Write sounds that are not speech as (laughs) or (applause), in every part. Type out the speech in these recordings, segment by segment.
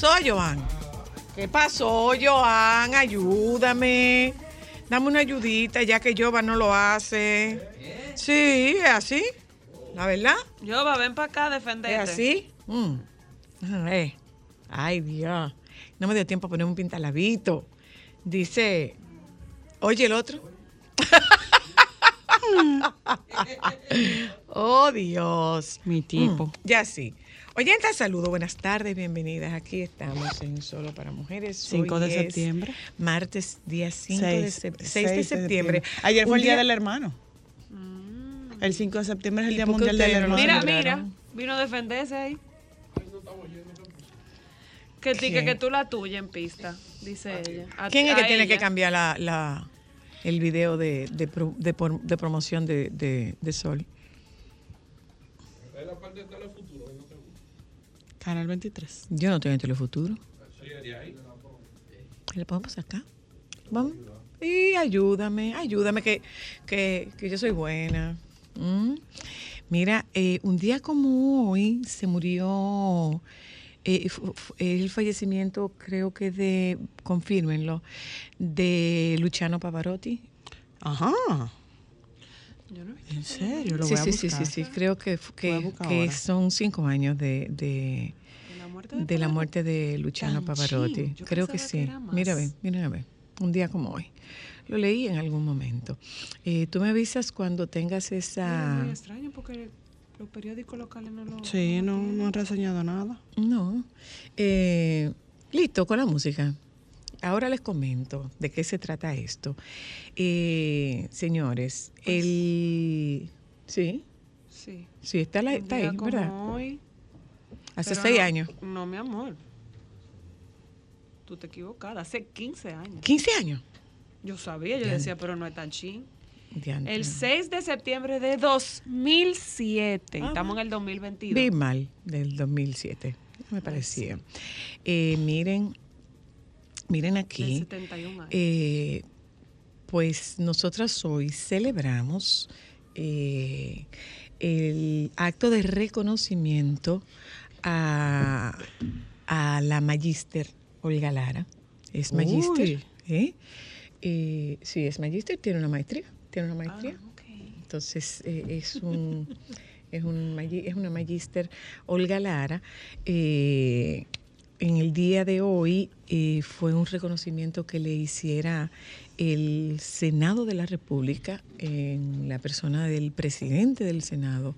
Pasó, Joan? ¿Qué pasó, Joan? Ayúdame. Dame una ayudita, ya que Jova no lo hace. Sí, es así. La verdad, Yoba, ven para acá a defenderte. es así. Mm. Eh. Ay, Dios. No me dio tiempo a poner un pintalabito. Dice, oye el otro. (laughs) (laughs) oh, Dios. Mi tipo. Mm, ya sí. Oyentes, saludos, buenas tardes, bienvenidas. Aquí estamos en Solo para Mujeres. 5 Hoy de septiembre. Martes, día 5 de Seis- sep- 6 seis de septiembre. Ayer fue el día, del hermano. Mm. El 5 de septiembre es el ¿Y Día Mundial del Hermano. Mira, mira, vino a defenderse ahí. Que, ti- que, que tú la tuya en pista, dice ella. A- ¿Quién es que tiene que ella. cambiar la, la- el video de, de pro- de por- de promoción de, de- de Sol? Canal 23. Yo no tengo en Telefuturo. ¿Le podemos acá? Vamos. Y ayúdame, ayúdame, que, que, que yo soy buena. ¿Mm? Mira, eh, un día como hoy se murió eh, el fallecimiento, creo que de, confírmenlo, de Luciano Pavarotti. Ajá. Yo no vi. ¿En serio? Lo sí, voy a sí, sí, buscar. sí, sí, creo que, que, que son cinco años de, de, ¿De la muerte de de la muerte de Luciano Pavarotti. yo Creo que sí. Mira, a ver, mira. Un día como hoy. Lo leí en algún momento. Eh, Tú me avisas cuando tengas Es esa... muy extraño porque los periódicos locales no lo. Sí, no, no han reseñado nada. No. Eh, listo, con la música. Ahora les comento de qué se trata esto. Eh, señores, el... Sí, Sí. sí, está, la, está ahí, ¿verdad? hoy, Hace pero seis no- años. No, mi amor. Tú te equivocada. Hace 15 años. 15 años. Yo sabía, yo decía, pero no es tan chin. Diantre. El 6 de septiembre de 2007. Ah, Estamos en el 2022. Vi mal del 2007, me parecía. Eh, miren, miren aquí, 71 años. eh, pues nosotras hoy celebramos eh, el acto de reconocimiento a, a la magíster Olga Lara. Es magíster. ¿eh? Eh, sí, es magíster, tiene una maestría. Tiene una Ah, maestría. ok. Entonces, eh, es, un, (laughs) es, un, es una magíster Olga Lara. Eh, en el día de hoy fue un reconocimiento que le hiciera el Senado de la República en la persona del presidente del Senado,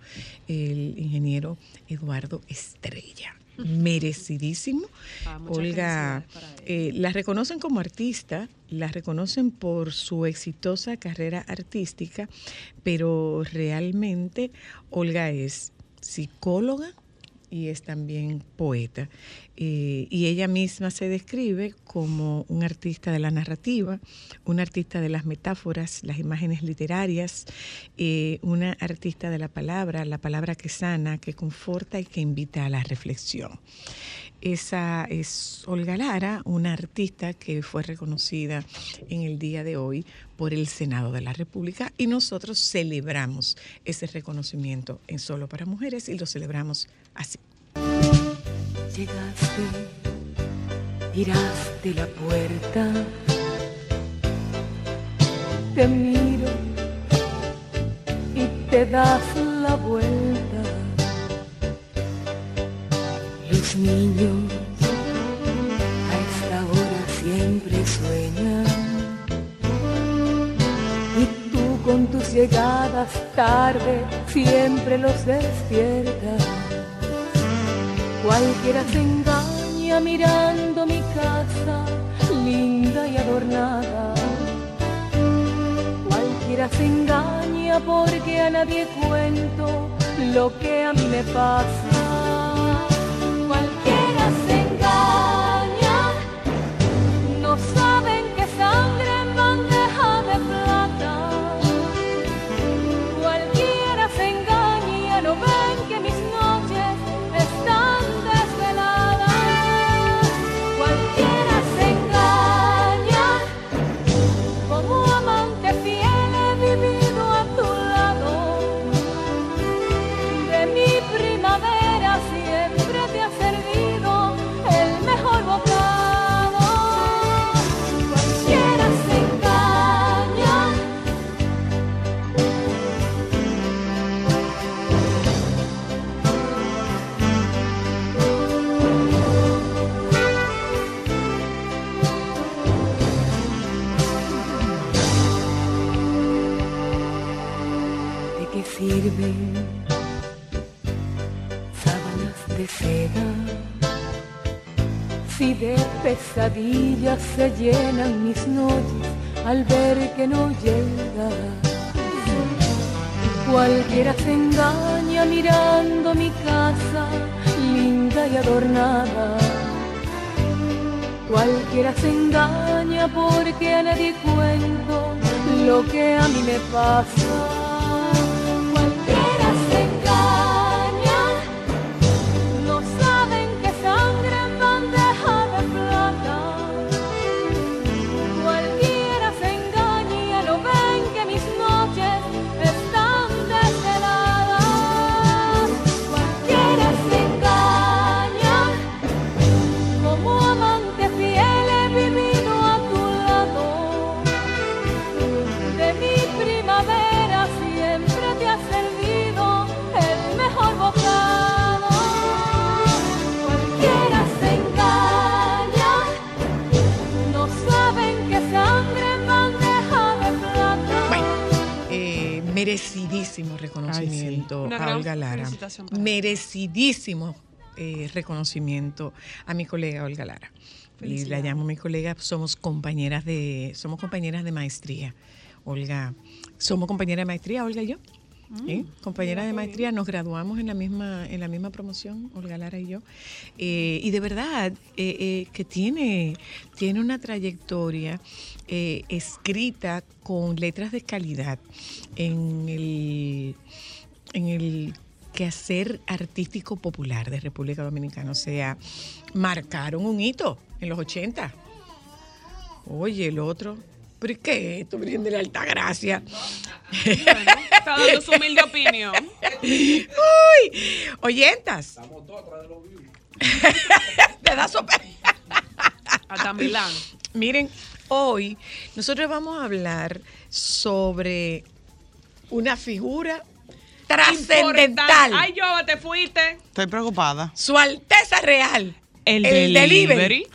el ingeniero Eduardo Estrella. Merecidísimo. Ah, Olga, eh, la reconocen como artista, la reconocen por su exitosa carrera artística, pero realmente Olga es psicóloga, y es también poeta. Y ella misma se describe como un artista de la narrativa, un artista de las metáforas, las imágenes literarias, eh, una artista de la palabra, la palabra que sana, que conforta y que invita a la reflexión. Esa es Olga Lara, una artista que fue reconocida en el día de hoy por el Senado de la República y nosotros celebramos ese reconocimiento en Solo para Mujeres y lo celebramos así. Llegaste, tiraste la puerta, te miro y te das la vuelta. Los niños a esta hora siempre sueñan y tú con tus llegadas tarde siempre los despiertas. Cualquiera se engaña mirando mi casa, linda y adornada. Cualquiera se engaña porque a nadie cuento lo que a mí me pasa. Cualquiera de pesadillas se llenan mis noches al ver que no llegas. Cualquiera se engaña mirando mi casa, linda y adornada. Cualquiera se engaña porque a nadie cuento lo que a mí me pasa. Merecidísimo reconocimiento a Olga Lara. Merecidísimo eh, reconocimiento a mi colega Olga Lara. Y la llamo mi colega, somos compañeras de, somos compañeras de maestría. Olga, somos compañeras de maestría, Olga y yo. ¿sí? Compañeras de maestría, nos graduamos en la misma, en la misma promoción, Olga Lara y yo. Eh, y de verdad eh, eh, que tiene, tiene una trayectoria eh, escrita con letras de calidad en el, en el quehacer artístico popular de República Dominicana. O sea, marcaron un hito en los 80. Oye, el otro. ¿Pero qué es esto, Virgen de la Alta Gracia? Bueno, está dando su humilde opinión. ¡Uy! Oyentas. (laughs) Te da sopa. Hasta Milán. Miren, hoy nosotros vamos a hablar sobre una figura trascendental. Ay, yo te fuiste. Estoy preocupada. Su Alteza Real. El, delivery.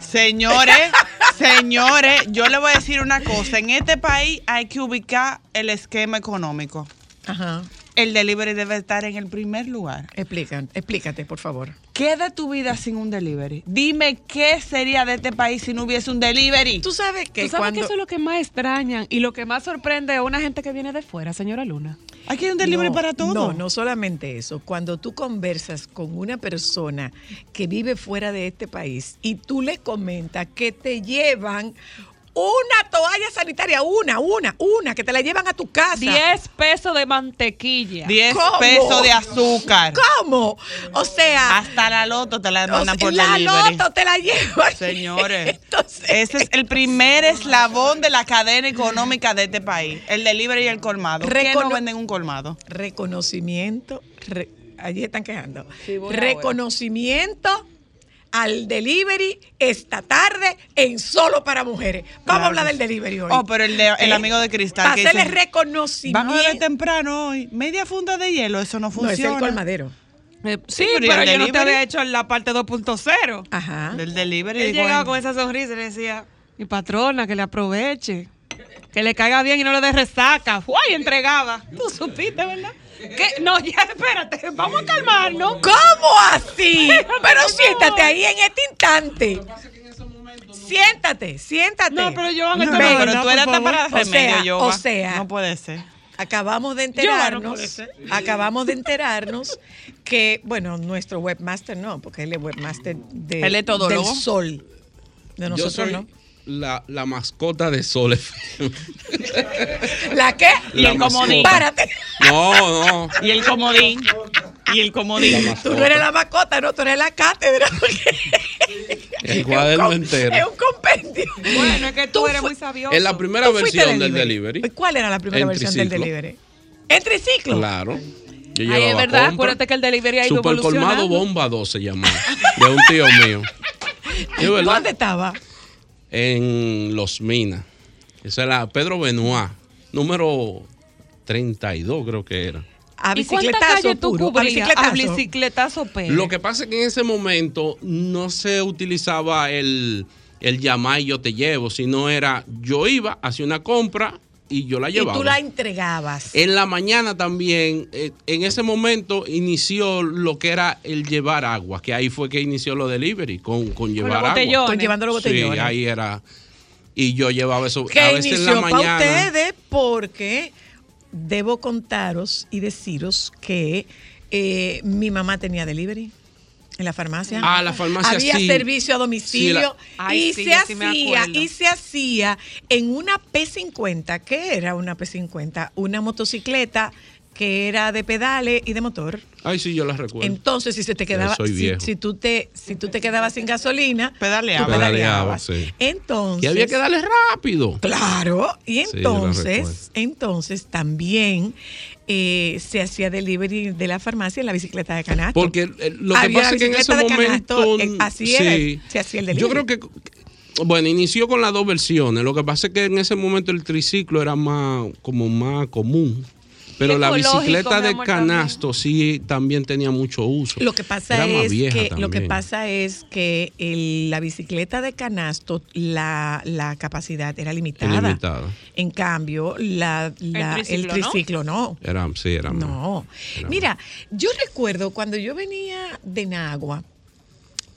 Señores, (laughs) señores, yo le voy a decir una cosa. En este país hay que ubicar el esquema económico. Ajá. El delivery debe estar en el primer lugar. Explica, explícate, por favor. ¿Qué de tu vida sin un delivery? Dime qué sería de este país si no hubiese un delivery. Tú sabes que ¿Tú sabes cuando... que eso es lo que más extrañan y lo que más sorprende a una gente que viene de fuera, señora Luna? Aquí hay un delivery No, para todo. No, no solamente eso. Cuando tú conversas con una persona que vive fuera de este país y tú le comentas que te llevan una toalla sanitaria, una, una, una, que te la llevan a tu casa. 10 pesos de mantequilla. 10 ¿Cómo? pesos de azúcar. ¿Cómo? O sea, Hasta la loto te la o mandan sea, por la delivery. loto te la llevan. (laughs) Señores, Entonces, ese es el primer eslabón de la cadena económica de este país. El delivery y el colmado. ¿Qué no venden un colmado? reconocimiento, re- allí están quejando. Sí, reconocimiento al delivery esta tarde en solo para mujeres. Vamos Claro a hablar del delivery hoy. Oh, pero el, de- el ¿Eh? amigo de Cristal Para hacerle reconocimiento. van a beber temprano hoy. Media funda de hielo, eso no no, funciona. es el colmadero. Eh, sí, pero ¿y pero el yo no te delivery? había hecho la parte 2.0. Ajá. Del delivery. Él llegaba con esa sonrisa y le decía, mi patrona, que le aproveche, que le caiga bien y no le dé resaca. ¡Uy! Entregaba. Tú supiste, ¿verdad? ¿Qué? No, ya, espérate, vamos a calmarnos. ¿Cómo así? (laughs) Pero siéntate ahí en este instante. Siéntate, siéntate. No, pero yo No, esto no, no es pero verdad, tú por eras hasta favor. para O sea, Yoba. o sea. No puede ser. Acabamos de Yo, enterarnos, ser. acabamos de enterarnos que, bueno, nuestro webmaster no, porque él es webmaster de, Él es todólogo. del sol. De Yo nosotros soy no. La, la mascota de Sol FM. (laughs) ¿La qué? Y el comodín. Párate. No, no. Y el comodín. Y el comodín. Tú no eres la mascota, no, tú eres la cátedra. porque El es cuaderno entero. Es un compendio. Bueno, es que tú, Tú eres muy sabioso. Es la primera versión del delivery. ¿Cuál era la primera En versión del delivery? ¿En triciclo? Claro. Yo Ay, es verdad, compra. acuérdate que el delivery ha ido Super colmado bomba 2 se llamaba. De un tío mío. (laughs) ¿Dónde estaba? En Los Minas. Esa era Pedro Benoit. Número 32 creo que era. A ¿Y cuántas bicicletazo puro. A cubrías? A bicicletazo. bicicletazo. Lo que pasa es que en ese momento no se utilizaba el, el llamar y yo te llevo, sino era yo iba, hacía una compra y yo la Y llevaba. tú la entregabas. En la mañana también, eh, en ese momento inició lo que era el llevar agua, que ahí fue que inició lo delivery, con, con llevar los agua. Con llevando los Sí, botellones. ahí era. Y yo llevaba eso. que a veces en la inició para mañana. ustedes porque debo contaros y deciros que eh, mi mamá tenía delivery en la farmacia. Ah, la farmacia Había sí. servicio a Sí, domicilio la- Ay, y sí, se sí hacía y se hacía en una P50. ¿Qué era una P50? Una motocicleta que era de pedales y de motor. Ay, sí, yo la recuerdo. Entonces, si se te quedaba, soy si, viejo. si tú te, si tú te quedabas sin gasolina, Pedaleaba. tú pedaleabas. Pedaleaba, sí. Entonces, y había que darle rápido. Claro, y Sí, entonces, entonces también eh, se hacía delivery de la farmacia en la bicicleta de canasto. Porque eh, lo que Había pasa es que en ese bicicleta de canasto, momento. eh, así era, se hacía el delivery. Yo creo que. Bueno, inició con las dos versiones. Lo que pasa es que en ese momento el triciclo era más como más común. Pero la bicicleta de amor, canasto sí también tenía mucho uso. Lo que pasa Era más es vieja que lo que pasa es que el- la bicicleta de canasto la, la capacidad era limitada. limitada. En cambio, la, la- el triciclo, ¿no? triciclo no. Era, sí, era más. No. Era Mira, yo recuerdo cuando yo venía de Nagua,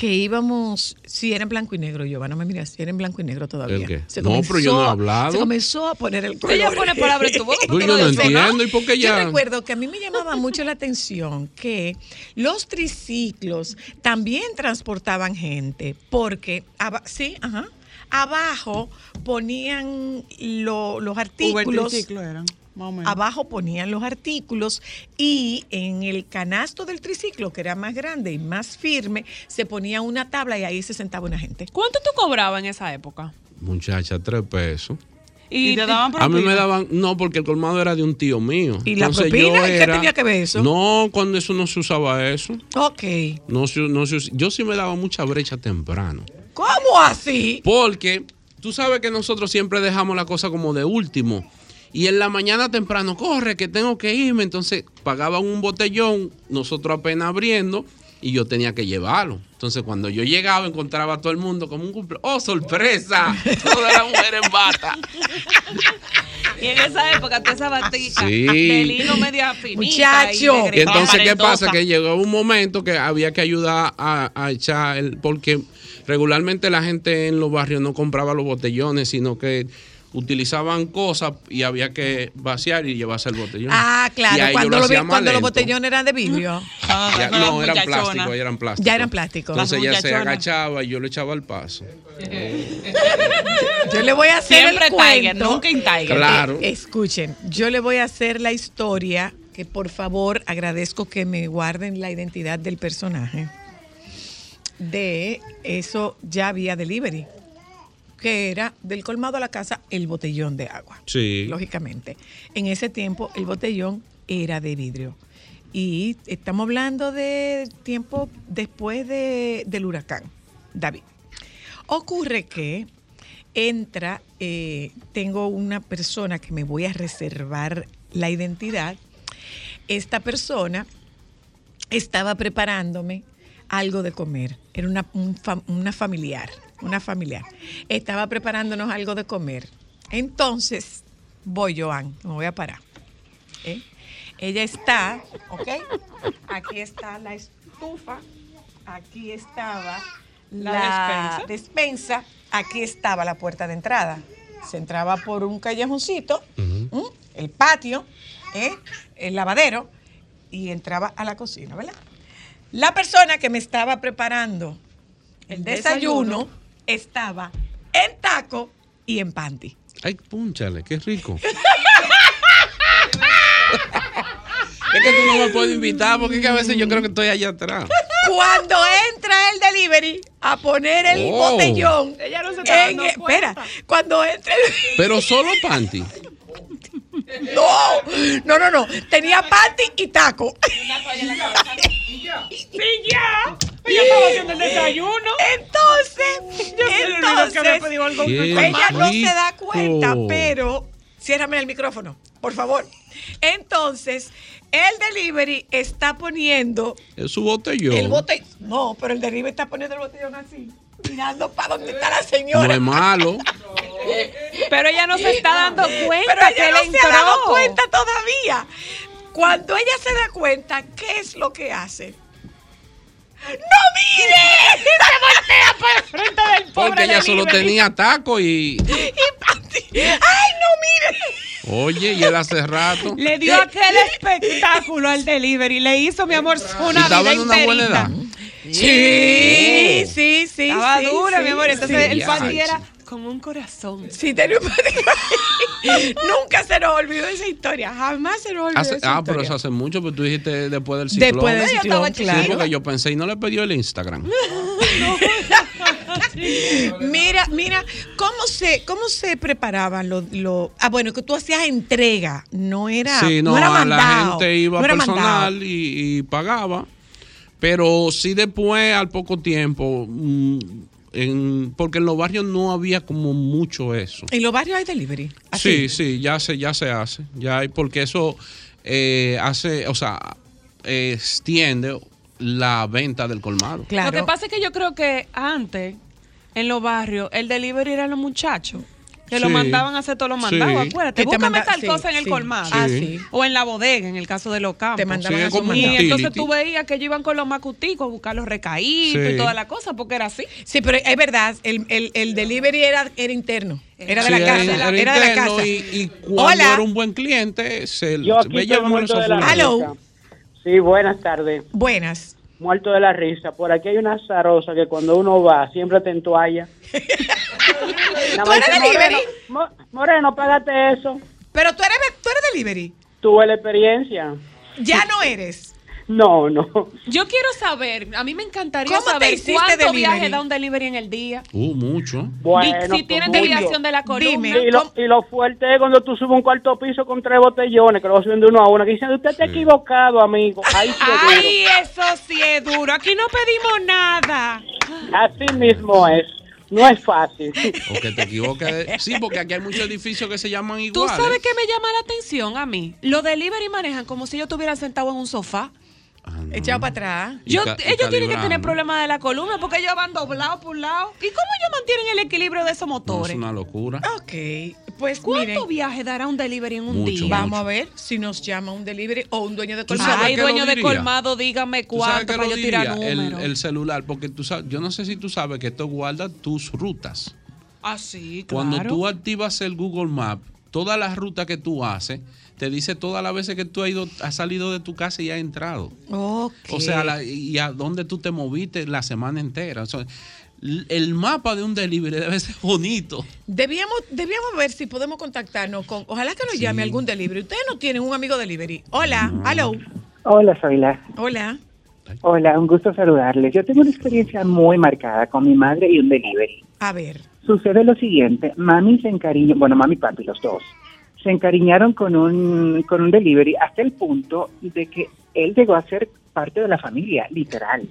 que íbamos, si era en blanco y negro, yo, no me miras, si era en blanco y negro todavía. ¿El qué? No, pero yo no he hablado. Se comenzó a poner el color. Ella pone palabras en tu boca. Porque yo no entiendo. ¿Y por qué Yo recuerdo que a mí me llamaba mucho la atención que los triciclos también transportaban gente, porque, aba- sí, ajá, abajo ponían lo- los Uber artículos. triciclo eran. Abajo ponían los artículos y en el canasto del triciclo, que era más grande y más firme, se ponía una tabla y ahí se sentaba una gente. ¿Cuánto tú cobrabas en esa época? Muchacha, tres pesos. Y te daban A mí me propina. daban, no, porque el colmado era de un tío mío. ¿Y la Entonces propina? yo ¿Y qué era- tenía que ver eso? No, cuando eso no se usaba eso. Ok. No, se- no yo sí me daba mucha brecha temprano. ¿Cómo así? Porque tú sabes que nosotros siempre dejamos la cosa como de último. Y en la mañana temprano, corre, que tengo que irme. Entonces pagaban un botellón, nosotros apenas abriendo, y yo tenía que llevarlo. Entonces cuando yo llegaba, encontraba a todo el mundo como un cumple. ¡Oh, sorpresa! Toda la mujer en bata. (laughs) Y en esa época, toda esa batica Sí. de lino media finita. Muchacho. Y entonces, ¿qué pasa? Que Que llegó un momento que había que ayudar a, a echar el. Porque regularmente la gente en los barrios no compraba los botellones, sino que utilizaban cosas y había que vaciar y llevarse el botellón. Ah, claro, cuando, lo lo vi- cuando los botellones eran de vidrio. (laughs) Ya- no, no, eran plásticos, eran plásticos. Ya eran plásticos. Entonces ella se agachaba y yo le echaba el paso. Yo le voy a hacer Siempre el Tiger, cuento. nunca en Tiger. Claro. Eh, escuchen, yo le voy a hacer la historia que por favor agradezco que me guarden la identidad del personaje. De eso ya había delivery, que era del colmado a la casa el botellón de agua. Sí. Lógicamente. En ese tiempo el botellón era de vidrio. Y estamos hablando de tiempo después de- del huracán, David. Ocurre que entra, eh, tengo una persona que me voy a reservar la identidad. Esta persona estaba preparándome algo de comer. Era una, un fam- una familiar, una familiar. Estaba preparándonos algo de comer. Entonces, voy, Joan, me voy a parar. ¿eh? Ella está, ¿ok? Aquí está la estufa, aquí estaba la, La despensa. aquí estaba la puerta de entrada. Se entraba por un callejoncito, el patio, ¿eh? el lavadero, y entraba a la cocina, ¿verdad? La persona que me estaba preparando el desayuno, estaba en taco y en panty. Ay, púnchale, qué rico. (laughs) es que tú no me puedes invitar porque es que a veces yo creo que estoy allá atrás. Cuando entra el delivery a poner el Oh. botellón. Ella no se está en- dando espera, cuando entra el. Pero solo panty. (laughs) No, no, no, no. Tenía panty y taco. Sí, ya. (laughs) Ella estaba haciendo el desayuno. Entonces, Yo que entonces, pedido algo. Qué ella no se da cuenta, pero ciérrame el micrófono, por favor. Entonces, el delivery está poniendo Es su botellón. el botellón. No, pero el delivery está poniendo el botellón así, mirando para dónde está la No señora. es malo. (laughs) Pero ella no se está dando cuenta Pero que ella le no se ha dado cuenta todavía. Cuando ella se da cuenta, ¿qué es lo que hace? ¡No mire! (laughs) Se voltea para el frente del pobre Porque ella solo tenía taco y. (laughs) ¡Ay, no mire! Oye, y él hace rato. Le dio aquel espectáculo al delivery. Le hizo, mi amor, una estaba vida en una buena edad. sí. Estaba sí, dura, sí, mi amor. Entonces sí. el panty era como un corazón. Sí, tenía un panty. (laughs) Nunca se nos olvidó esa historia. Jamás se nos olvidó Hace- esa ah, pero historia. eso hace mucho, pero tú dijiste después del ciclón. Después del estaba ciclón, Sí, claro. porque yo pensé y no le pidió el Instagram. (laughs) Mira, mira, ¿cómo se, cómo se preparaban los... los- ah, bueno, que tú hacías entrega, no era, Sí, no, era la mandado, gente iba no era personal y, y pagaba. Pero sí después, al poco tiempo, mm, en- porque en los barrios no había como mucho eso. En los barrios hay delivery. Sí, así. sí, ya se, ya se hace. Ya hay, porque eso eh, hace, o sea, eh, extiende la venta del colmado. Claro. Lo que pasa es que yo creo que antes, en los barrios, el delivery eran los muchachos. Que lo mandaban a hacer todos los mandados. Sí. Acuérdate, búscame manda- tal sí, cosa en el sí. colmado. Ah. O en la bodega, en el caso de los campos. Te mandaban Sí, a su Y mandado. entonces tú veías que ellos iban con los macuticos a buscar los recaídos Sí. y toda la cosa, porque era así. Sí, pero es verdad, el, el, el delivery era, era interno. Era de Sí, la casa. era Era, de la casa. Y, y cuando Hola. era un buen cliente, se Yo aquí ve, estoy de la Hello. Sí, buenas tardes. Buenas. Muerto de la risa. Por aquí hay una zarosa que cuando uno va siempre te entoalla. (laughs) ¿Tú más eres dice, delivery? Moreno, Mo- Moreno, págate eso. Pero tú eres, tú eres delivery. Tuve la experiencia. Ya no eres. No, no. Yo quiero saber, a mí me encantaría ¿Cómo te saber cuántos delivery? viajes da un delivery en el día. Uh, mucho. Bueno, y si tienen pues, desviación de la columna. Dime. Y lo, y lo fuerte es cuando tú subes un cuarto piso con tres botellones, que lo vas subiendo uno a uno, que dicen, usted está equivocado, amigo. (laughs) Ahí sí es duro. Ay, eso sí es duro. Aquí no pedimos nada. Así mismo es. No es fácil. (laughs) O que te equivoques. de- Sí, porque aquí hay muchos edificios que se llaman ¿Tú iguales. sabes qué me llama la atención a mí? Los delivery manejan como si yo estuviera sentado en un sofá. Ah, no. Echado para atrás. Yo, ellos tienen que tener problemas de la columna porque ellos van doblados por un lado. ¿Y cómo ellos mantienen el equilibrio de esos No, motores? es una locura. Ok, pues ¿Cuántos miren, viajes dará un delivery en un Mucho, día? vamos a ver si nos llama un delivery o un dueño de ¿Tú colmado. Ay, dueño de colmado, dígame ¿Tú sabes cuánto para yo tirar? El, celular, porque tú sabes, yo no sé si tú sabes que esto guarda tus rutas. Ah, sí, Cuando claro. tú activas el Google Map, todas las rutas que tú haces, te dice todas las veces que tú has, ido, has salido de tu casa y has entrado. O sea, la- y a dónde tú te moviste la semana entera. O sea, l- el mapa de un delivery debe ser bonito. Debíamos, debíamos ver si podemos contactarnos con. Ojalá que nos llame algún delivery. Ustedes no tienen un amigo delivery. Hola, hello. Hola, Zoila. Hola. Hola, un gusto saludarles. Yo tengo una experiencia muy marcada con mi madre y un delivery. A ver. Sucede lo siguiente, mami se encariñó, bueno, mami y papi, los dos, se encariñaron con un, con un delivery hasta el punto de que él llegó a ser parte de la familia, literal.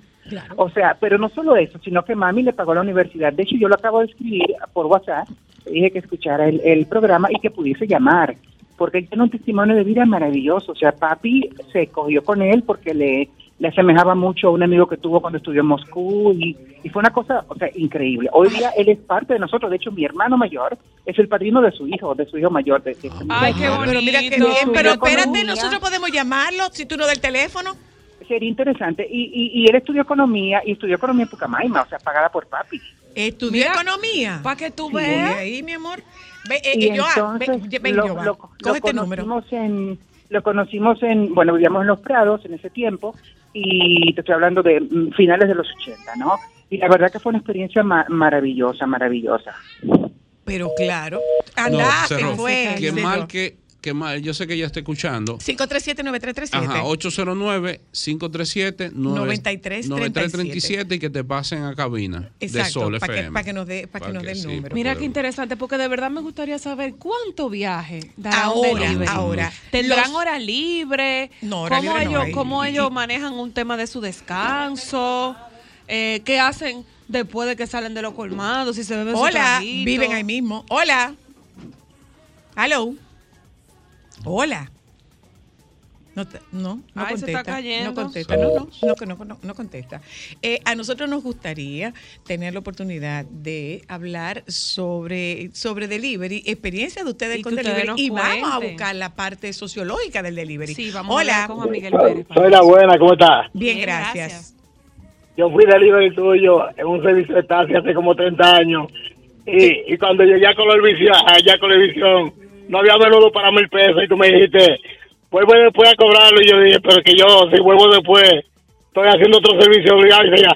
O sea, pero no solo eso, sino que mami le pagó la universidad. De hecho, yo lo acabo de escribir por WhatsApp, dije que escuchara el, el programa y que pudiese llamar, porque él tiene un testimonio de vida maravilloso. O sea, papi se cogió con él porque le, le asemejaba mucho a un amigo que tuvo cuando estudió en Moscú y, y fue una cosa, o sea, increíble. Hoy día él es parte de nosotros. De hecho, mi hermano mayor es el padrino de su hijo, de su hijo mayor. De, de- Ay, qué bonito. Pero mira qué bien. Pero espérate, nosotros podemos llamarlo si tú no das el teléfono. Sería interesante. Y, y, y él estudió economía y estudió economía en Pucamaima, o sea, pagada por papi. Estudió economía. Para que tú Sí. Veas. ahí, mi amor. Ve, eh, y eh, Joa, ve, entonces ven, lo, Joa, lo- coge lo este número. en lo conocimos en bueno vivíamos en los Prados en ese tiempo y te estoy hablando de mm, finales de los 80 no y la verdad que fue una experiencia ma- maravillosa maravillosa Pero claro. No, Anda, cerró. que fue. Qué mal que, qué mal. Yo sé que ella está escuchando. 537-9337. Ajá, 809-537-9337 9337 y que te pasen a cabina de Sol para que, que nos dé, pa' que Pa' nos que dé el sí, número. Mira Podemos. qué interesante, porque de verdad me gustaría saber cuánto viaje dará un Ahora, ahora. ¿Tendrán Los- hora libre? No, hora ¿Cómo, libre no ellos, hay. cómo ellos manejan un tema de su descanso? Eh, ¿Qué hacen después de que salen de los colmados? Si se beben su Hola, viven ahí mismo. Hola. Hello. Hola. No, te- no, no se contesta. está cayendo. No contesta, no, no, no, que no, no, no contesta. Eh, a nosotros nos gustaría tener la oportunidad de hablar sobre, sobre delivery, experiencia de ustedes Y con delivery y vamos a buscar la parte sociológica del delivery. Sí, vamos Hola. a hablar con Juan Miguel Pérez. Soy la buena, ¿cómo estás? Bien, Bien, gracias. gracias. Yo fui delivery tuyo en un servicio de taxi hace como 30 años. Y, y cuando llegué a Colorvisión, allá a Colorvisión, no había menudo para mil pesos. Y tú me dijiste, vuelvo después a cobrarlo. Y yo dije, pero que yo, si vuelvo después, estoy haciendo otro servicio obligado. Y decía,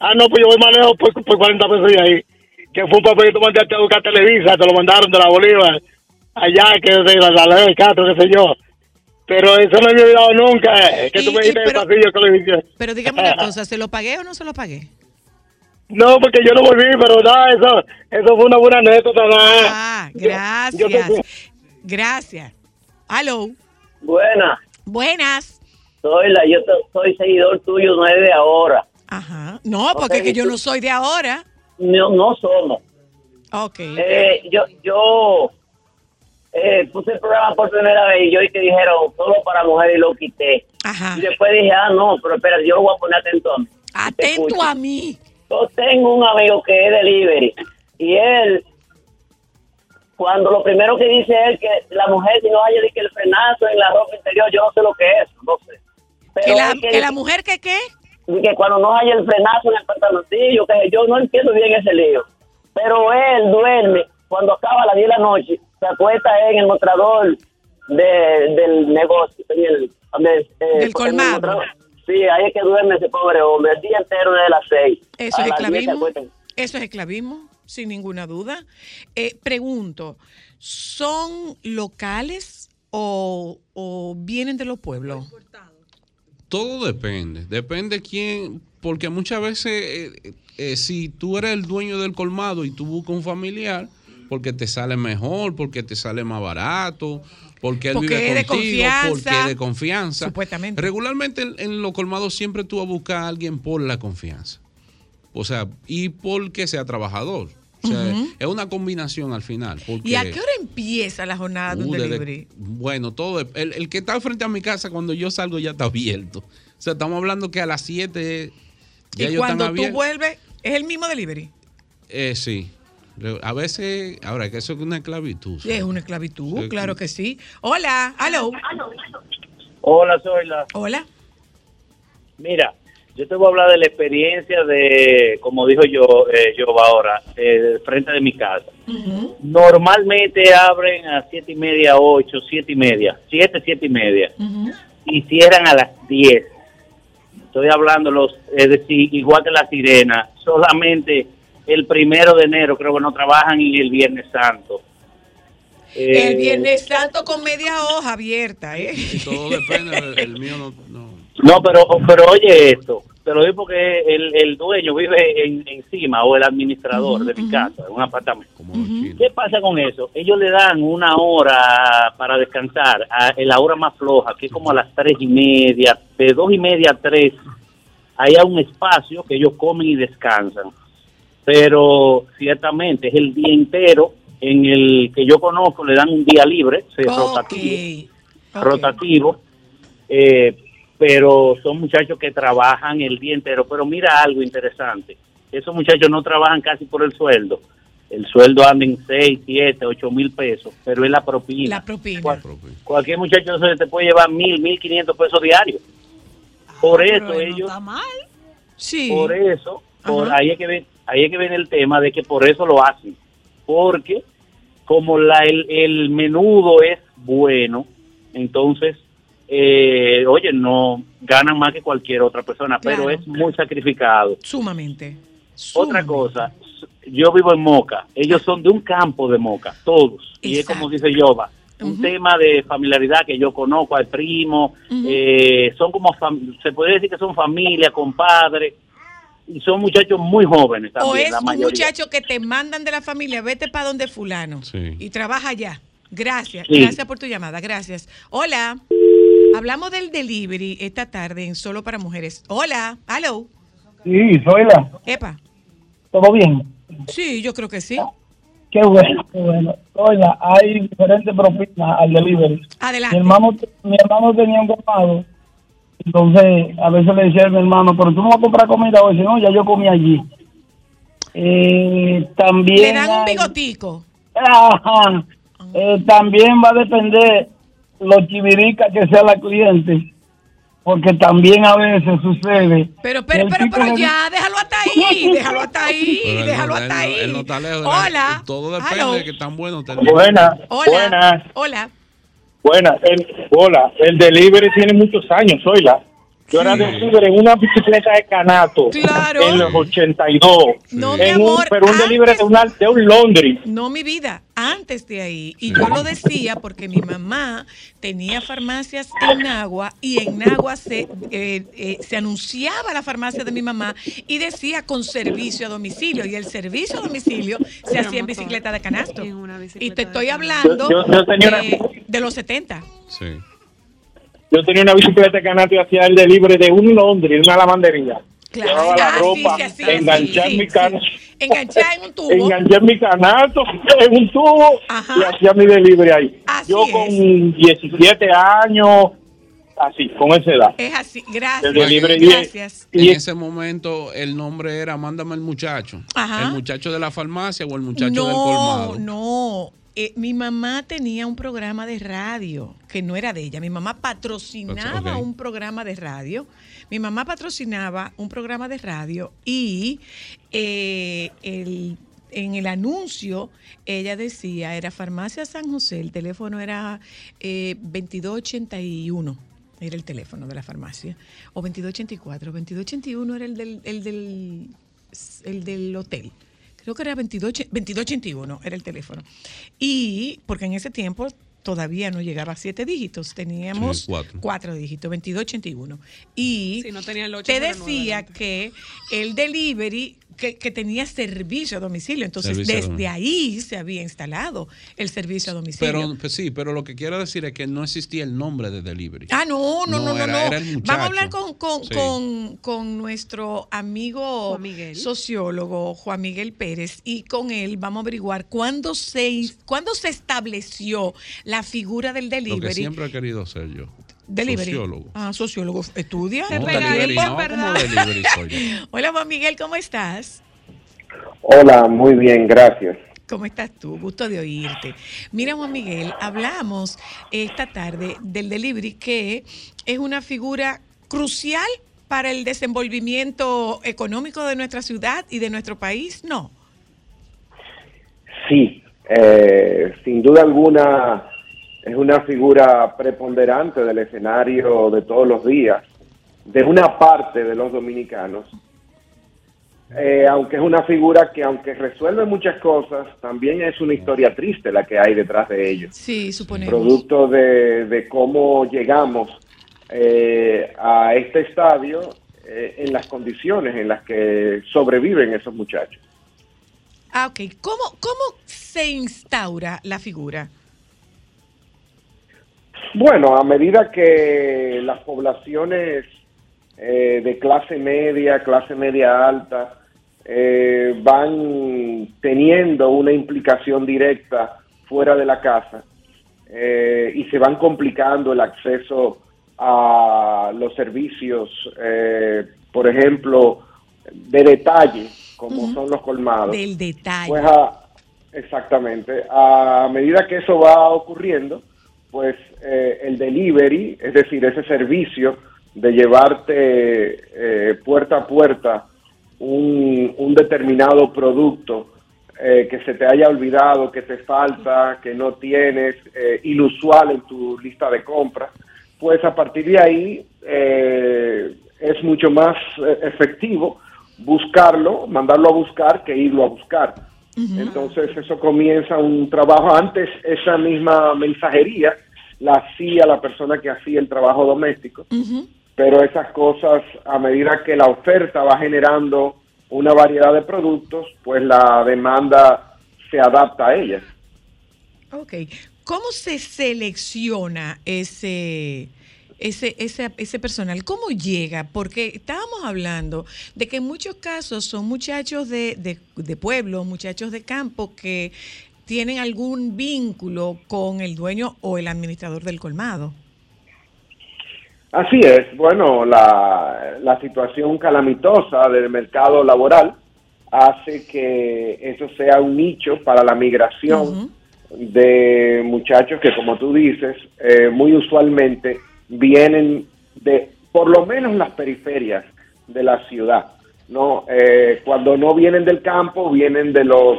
ah, no, pues yo voy más lejos por, por 40 pesos de ahí. Que fue un papel que tú mandaste a buscar Televisa, te lo mandaron de la Bolívar, allá, que de la, la, ley de Castro, qué sé yo. Pero eso no me he olvidado nunca, eh, que Y- tú me y dijiste en el pasillo de Colorvisión. Pero dígame una cosa, ¿se lo pagué o no se lo pagué? No, porque yo no volví, pero nada, eso, eso fue una buena anécdota, nada. Ah, Yo- yo gracias. te- Gracias. Hello. Buena, Buenas. soy la, yo soy seguidor tuyo, no es de ahora. Ajá. No, porque que yo no soy de ahora. No, no somos. Ok. Eh, yo, yo eh, puse el programa por primera vez y yo y que dijeron solo para mujeres y lo quité. Ajá. Y después dije, ah, no, pero espera, yo lo voy a poner atento a mí. Atento a mí. Yo tengo un amigo que es delivery y él, cuando lo primero que dice él que la mujer si no haya de que el frenazo en la ropa interior, yo no sé lo que es, no sé. Pero Que la, es que la mujer que qué? que cuando no haya el frenazo en el pantaloncillo, que yo no entiendo bien ese lío. Pero él duerme, cuando acaba a las 10 de la noche, se acuesta en el mostrador de, del negocio, en el, eh, Del el colmado. Sí, ahí es que duerme ese pobre hombre, el día entero desde las 6. Eso es las 10 se esclavismo. Eso es esclavismo, sin ninguna duda. Eh, pregunto, ¿son locales o, o vienen de los pueblos? Todo depende. Depende quién, porque muchas veces eh, eh, si tú eres el dueño del colmado y tú buscas un familiar, porque te sale mejor, porque te sale más barato, porque él Porque vive es de contigo, confianza. porque es de confianza. Supuestamente. Regularmente en, en los colmados siempre tú vas a buscar a alguien por la confianza. O sea, y porque sea trabajador. O sea, Ujú. es una combinación al final. Porque, ¿Y a qué hora empieza la jornada de un Uh, desde- delivery? bueno, todo. El, el que está frente a mi casa cuando yo salgo ya está abierto. O sea, estamos hablando que a las 7 ya y ellos cuando están tú vuelves, ¿es el mismo delivery? Eh, sí. A veces, ahora que eso es una esclavitud. Es una esclavitud, claro que sí. Hola, hello. Hola, soy la. Hola. Mira, yo te voy a hablar de la experiencia de, como dijo yo, eh, yo ahora, eh, frente de mi casa. Normalmente abren a siete y media, ocho, siete y media, siete, siete y media. Y cierran a las 10. Estoy hablando, los, es decir, igual que la sirena, solamente el primero de enero creo que no trabajan y el Viernes Santo. Eh, El Viernes Santo con media hoja abierta, ¿eh? Y todo depende, el, el mío no, no. No, pero, pero oye esto, te lo digo porque el, el dueño vive en, encima o el administrador de mi casa, en un apartamento. ¿Qué pasa con eso? Ellos le dan una hora para descansar, a, la hora más floja, que es como a las tres y media, de dos y media a tres, hay un espacio que ellos comen y descansan. Pero ciertamente es el día entero en el que yo conozco, le dan un día libre, se rotativo, rotativo eh, pero son muchachos que trabajan el día entero. Pero mira algo interesante, esos muchachos no trabajan casi por el sueldo. El sueldo anda en 6, 7, 8 mil pesos, pero es la propina. La propina. Cual- cualquier muchacho se te puede llevar mil, mil quinientos pesos diarios. Por eso ellos, Sí. por eso, por ahí es que ven, ahí es que viene el tema de que por eso lo hacen, porque como la el, el menudo es bueno, entonces, eh, oye, no ganan más que cualquier otra persona, pero es muy sacrificado. Sumamente. Otra cosa, yo vivo en Moca, ellos son de un campo de Moca, todos, y es como dice Yoba, un tema de familiaridad que yo conozco, al primo, eh, son como, se puede decir que son familia, compadre, y son muchachos muy jóvenes O también, es la un mayoría. muchacho que te mandan de la familia, vete para donde fulano y trabaja allá. Gracias, Sí. gracias por tu llamada, gracias. Hola, hablamos del delivery esta tarde en Solo para Mujeres. Hola, hello, Sí, soy la. epa. ¿Todo bien? Sí, yo creo que sí. Qué bueno, qué bueno. Oiga, hay diferentes propinas al delivery. Adelante. Mi hermano, mi hermano tenía un colmado, entonces a veces le decía a mi hermano, pero tú no vas a comprar comida hoy, si no, ya yo comí allí. Eh, también Le dan un hay- bigotico. Ajá. Eh, también va a depender los chiviricas que sea la cliente, porque también a veces sucede. Pero, pero, pero, pero ya, déjalo hasta ahí, déjalo hasta ahí, Pero déjalo él hasta ahí. él no está lejos. Hola. Todo depende Hello. de que tan bueno te Buenas, Hola. buenas, Hola. buenas. El, hola, el delivery tiene muchos años, soy la. Yo era Sí. delivery en una bicicleta de canato Claro. en los 82. No, mi En un- amor, pero un delivery de, una, de un laundry. No, mi vida, antes de ahí. Y yo lo decía porque mi mamá tenía farmacias en Nagua y en Nagua se, eh, eh, se anunciaba la farmacia de mi mamá y decía con servicio a domicilio. Y el servicio a domicilio se hacía en bicicleta de canasto. Y te estoy hablando Yo- yo de, de los 70. Sí. Yo tenía una bicicleta de canato y hacía el delivery de un laundry, de una lavandería. Claro. Llevaba la Ah, ropa, sí, sí, enganché sí, mi canato. Enganchada en un tubo. Enganché mi canato (laughs) en un tubo Ajá. y hacía mi delivery ahí. Así Yo es. con 17 años, así, con esa edad. Es así, El gracias. delivery Gracias. En ese momento el nombre era Mándame el muchacho. Ajá. El muchacho de la farmacia o el muchacho del No, colmado. no. Eh, mi mamá tenía un programa de radio que no era de ella. Mi mamá patrocinaba un programa de radio. Mi mamá patrocinaba un programa de radio y eh, el- en el anuncio ella decía, era Farmacia San José, el teléfono era eh, 2281. Era el teléfono de la farmacia. O 2284. 2281 era el del, el del, el del hotel. Creo que era 22, 2281, era el teléfono. Y porque en ese tiempo todavía no llegaba a siete dígitos, teníamos Sí, cuatro. cuatro dígitos, 2281. Y Sí, no tenía el ocho, te decía que el delivery, que, que tenía servicio a domicilio, entonces Servicio desde domicilio. ahí se había instalado el servicio a domicilio. Pero pues sí, pero lo que quiero decir es que no existía el nombre de delivery. Ah, no, no, no, no, era, no. era el muchacho. Vamos a hablar con, con, Sí. con, con nuestro amigo sociólogo Juan Miguel Pérez y con él vamos a averiguar cuándo se, cuándo se estableció la figura del Lo que delivery. siempre he querido ser yo. Delivery. Sociólogo. Ah, sociólogo. Estudia. No, delivery no, como delivery soy yo. (laughs) Hola Juan Miguel, ¿cómo estás? Hola, muy bien, gracias. ¿Cómo estás tú? Gusto de oírte. Mira, Juan Miguel, hablamos esta tarde del delivery que es una figura crucial para el desenvolvimiento económico de nuestra ciudad y de nuestro país. No. sí, eh, sin duda alguna es una figura preponderante del escenario de todos los días, de una parte de los dominicanos, Eh, aunque es una figura que aunque resuelve muchas cosas, también es una historia triste la que hay detrás de ello. Sí, suponemos. Producto de, de cómo llegamos eh, a este estadio eh, en las condiciones en las que sobreviven esos muchachos. Ah, ok. ¿Cómo, ¿Cómo se instaura la figura? Bueno, a medida que las poblaciones eh, de clase media, clase media alta, eh, van teniendo una implicación directa fuera de la casa eh, y se van complicando el acceso a los servicios, eh, por ejemplo, de detalle, como son los colmados. Del detalle. Pues a- exactamente. A medida que eso va ocurriendo, pues eh, el delivery, es decir, ese servicio de llevarte eh, puerta a puerta un, determinado producto eh, que se te haya olvidado, que te falta, que no tienes, eh, inusual en tu lista de compras, pues a partir de ahí eh, es mucho más eh, efectivo buscarlo, mandarlo a buscar que irlo a buscar. Entonces eso comienza un trabajo. Antes esa misma mensajería la hacía la persona que hacía el trabajo doméstico, pero esas cosas a medida que la oferta va generando una variedad de productos, pues la demanda se adapta a ellas. Ok. ¿Cómo se selecciona ese, ese, ese, ese personal? ¿Cómo llega? Porque estábamos hablando de que en muchos casos son muchachos de, de, de pueblo, muchachos de campo que tienen algún vínculo con el dueño o el administrador del colmado. Así es, bueno, la, la situación calamitosa del mercado laboral hace que eso sea un nicho para la migración de muchachos que, como tú dices, eh, muy usualmente vienen de por lo menos las periferias de la ciudad. No, Eh, cuando no vienen del campo, vienen de los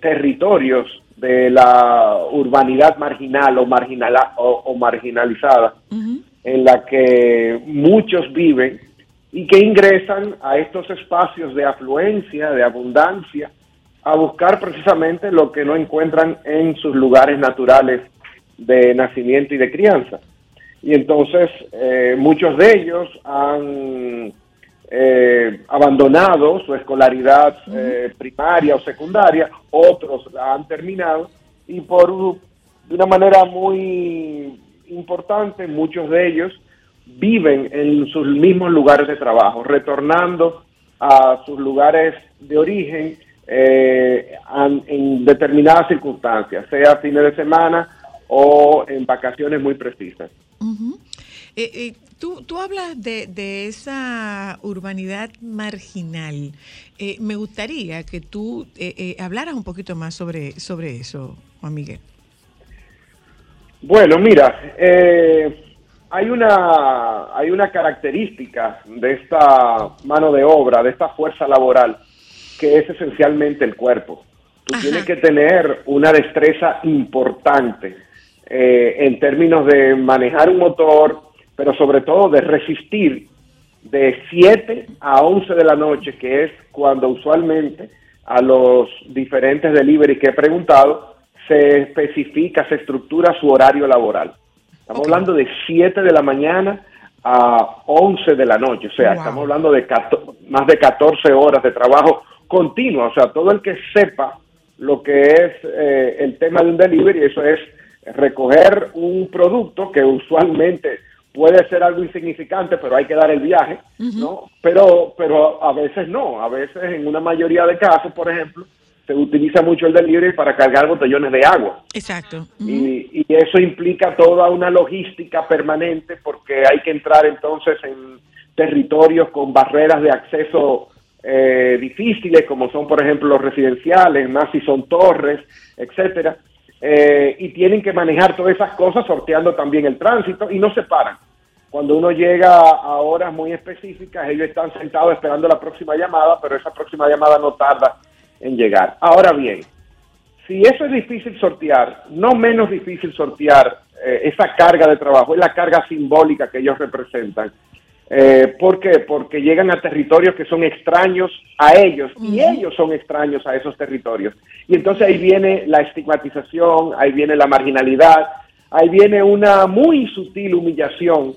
territorios de la urbanidad marginal o, marginala- o- o marginalizada en la que muchos viven y que ingresan a estos espacios de afluencia, de abundancia, a buscar precisamente lo que no encuentran en sus lugares naturales de nacimiento y de crianza. Y entonces eh, muchos de ellos han eh, abandonado su escolaridad eh, primaria o secundaria, otros la han terminado y por de una manera muy importante, muchos de ellos viven en sus mismos lugares de trabajo, retornando a sus lugares de origen eh, en determinadas circunstancias, sea fines de semana o en vacaciones muy precisas. Eh, eh, tú, tú hablas de, de esa urbanidad marginal. Eh, me gustaría que tú eh, hablaras un poquito más sobre, sobre eso, Juan Miguel. Bueno, mira, eh, hay una hay una característica de esta mano de obra, de esta fuerza laboral, que es esencialmente el cuerpo. Tú tienes que tener una destreza importante eh, en términos de manejar un motor, pero sobre todo de resistir de 7 a 11 de la noche, que es cuando usualmente a los diferentes delivery que he preguntado se especifica, se estructura su horario laboral. Estamos hablando de 7 de la mañana a 11 de la noche, o sea, Wow. estamos hablando de 14 más de 14 horas de trabajo continuo, o sea, todo el que sepa lo que es eh, el tema de un delivery, eso es recoger un producto que usualmente puede ser algo insignificante, pero hay que dar el viaje, ¿no? Pero, pero a veces no, a veces en una mayoría de casos, por ejemplo, se utiliza mucho el delivery para cargar botellones de agua. Exacto. Y, y eso implica toda una logística permanente porque hay que entrar entonces en territorios con barreras de acceso eh, difíciles, como son, por ejemplo, los residenciales, más si son torres, etcétera. Eh, y tienen que manejar todas esas cosas sorteando también el tránsito y no se paran. Cuando uno llega a horas muy específicas, ellos están sentados esperando la próxima llamada, pero esa próxima llamada no tarda en llegar. Ahora bien, si eso es difícil sortear, no menos difícil sortear eh, esa carga de trabajo, es la carga simbólica que ellos representan. Eh, ¿Por qué? Porque llegan a territorios que son extraños a ellos y ellos son extraños a esos territorios. Y entonces ahí viene la estigmatización, ahí viene la marginalidad, ahí viene una muy sutil humillación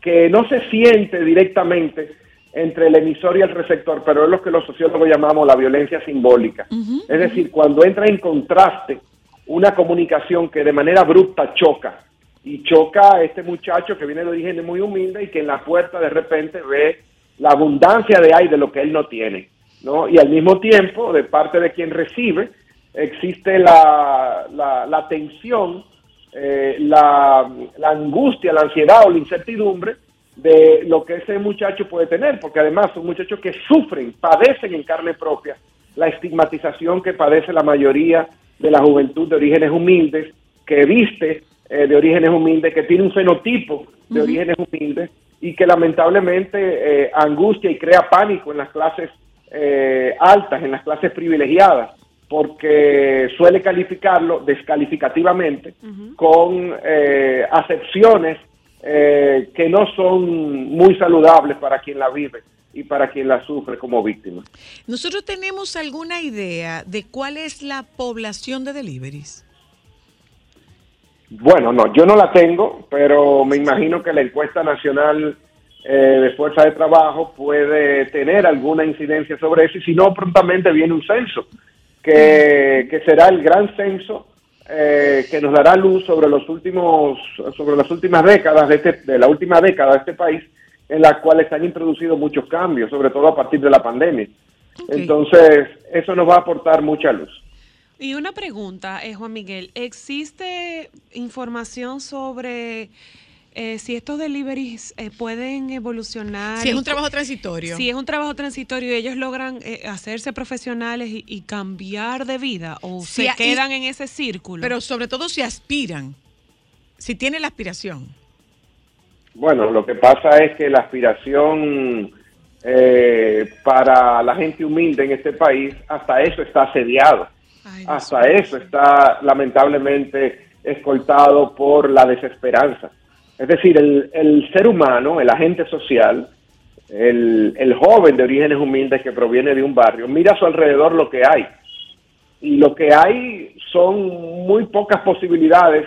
que no se siente directamente entre el emisor y el receptor, pero es lo que los sociólogos llamamos la violencia simbólica. Es decir, cuando entra en contraste una comunicación que de manera abrupta choca, y choca a este muchacho que viene de origen muy humilde y que en la puerta de repente ve la abundancia de hay de lo que él no tiene, ¿no? Y al mismo tiempo, de parte de quien recibe, existe la, la, tensión, eh, la, la angustia, la ansiedad o la incertidumbre de lo que ese muchacho puede tener, porque además son muchachos que sufren, padecen en carne propia la estigmatización que padece la mayoría de la juventud de orígenes humildes, que viste eh, de orígenes humildes, que tiene un fenotipo de orígenes humildes y que lamentablemente eh, angustia y crea pánico en las clases eh, altas, en las clases privilegiadas, porque suele calificarlo descalificativamente con eh, acepciones eh, que no son muy saludables para quien la vive y para quien la sufre como víctima. ¿Nosotros tenemos alguna idea de cuál es la población de deliveries? Bueno, no, yo no la tengo, pero me imagino que la encuesta nacional eh, de fuerza de trabajo puede tener alguna incidencia sobre eso y si no, prontamente viene un censo, que, que será el gran censo eh, que nos dará luz sobre los últimos, sobre las últimas décadas de, este, de la última década de este país, en la cual se han introducido muchos cambios, sobre todo a partir de la pandemia. Entonces, eso nos va a aportar mucha luz. Y una pregunta, eh, Juan Miguel, ¿existe información sobre eh, si estos deliveries eh, pueden evolucionar? Si es un trabajo transitorio. Si es un trabajo transitorio y ellos logran eh, hacerse profesionales y, y cambiar de vida o Si se a- y- quedan en ese círculo. Pero sobre todo si aspiran, si tienen la aspiración. Bueno, lo que pasa es que la aspiración eh, para la gente humilde en este país, hasta eso está asediado. Hasta eso está lamentablemente escoltado por la desesperanza. Es decir, el, el ser humano, el agente social, el, el joven de orígenes humildes que proviene de un barrio, mira a su alrededor lo que hay. Y lo que hay son muy pocas posibilidades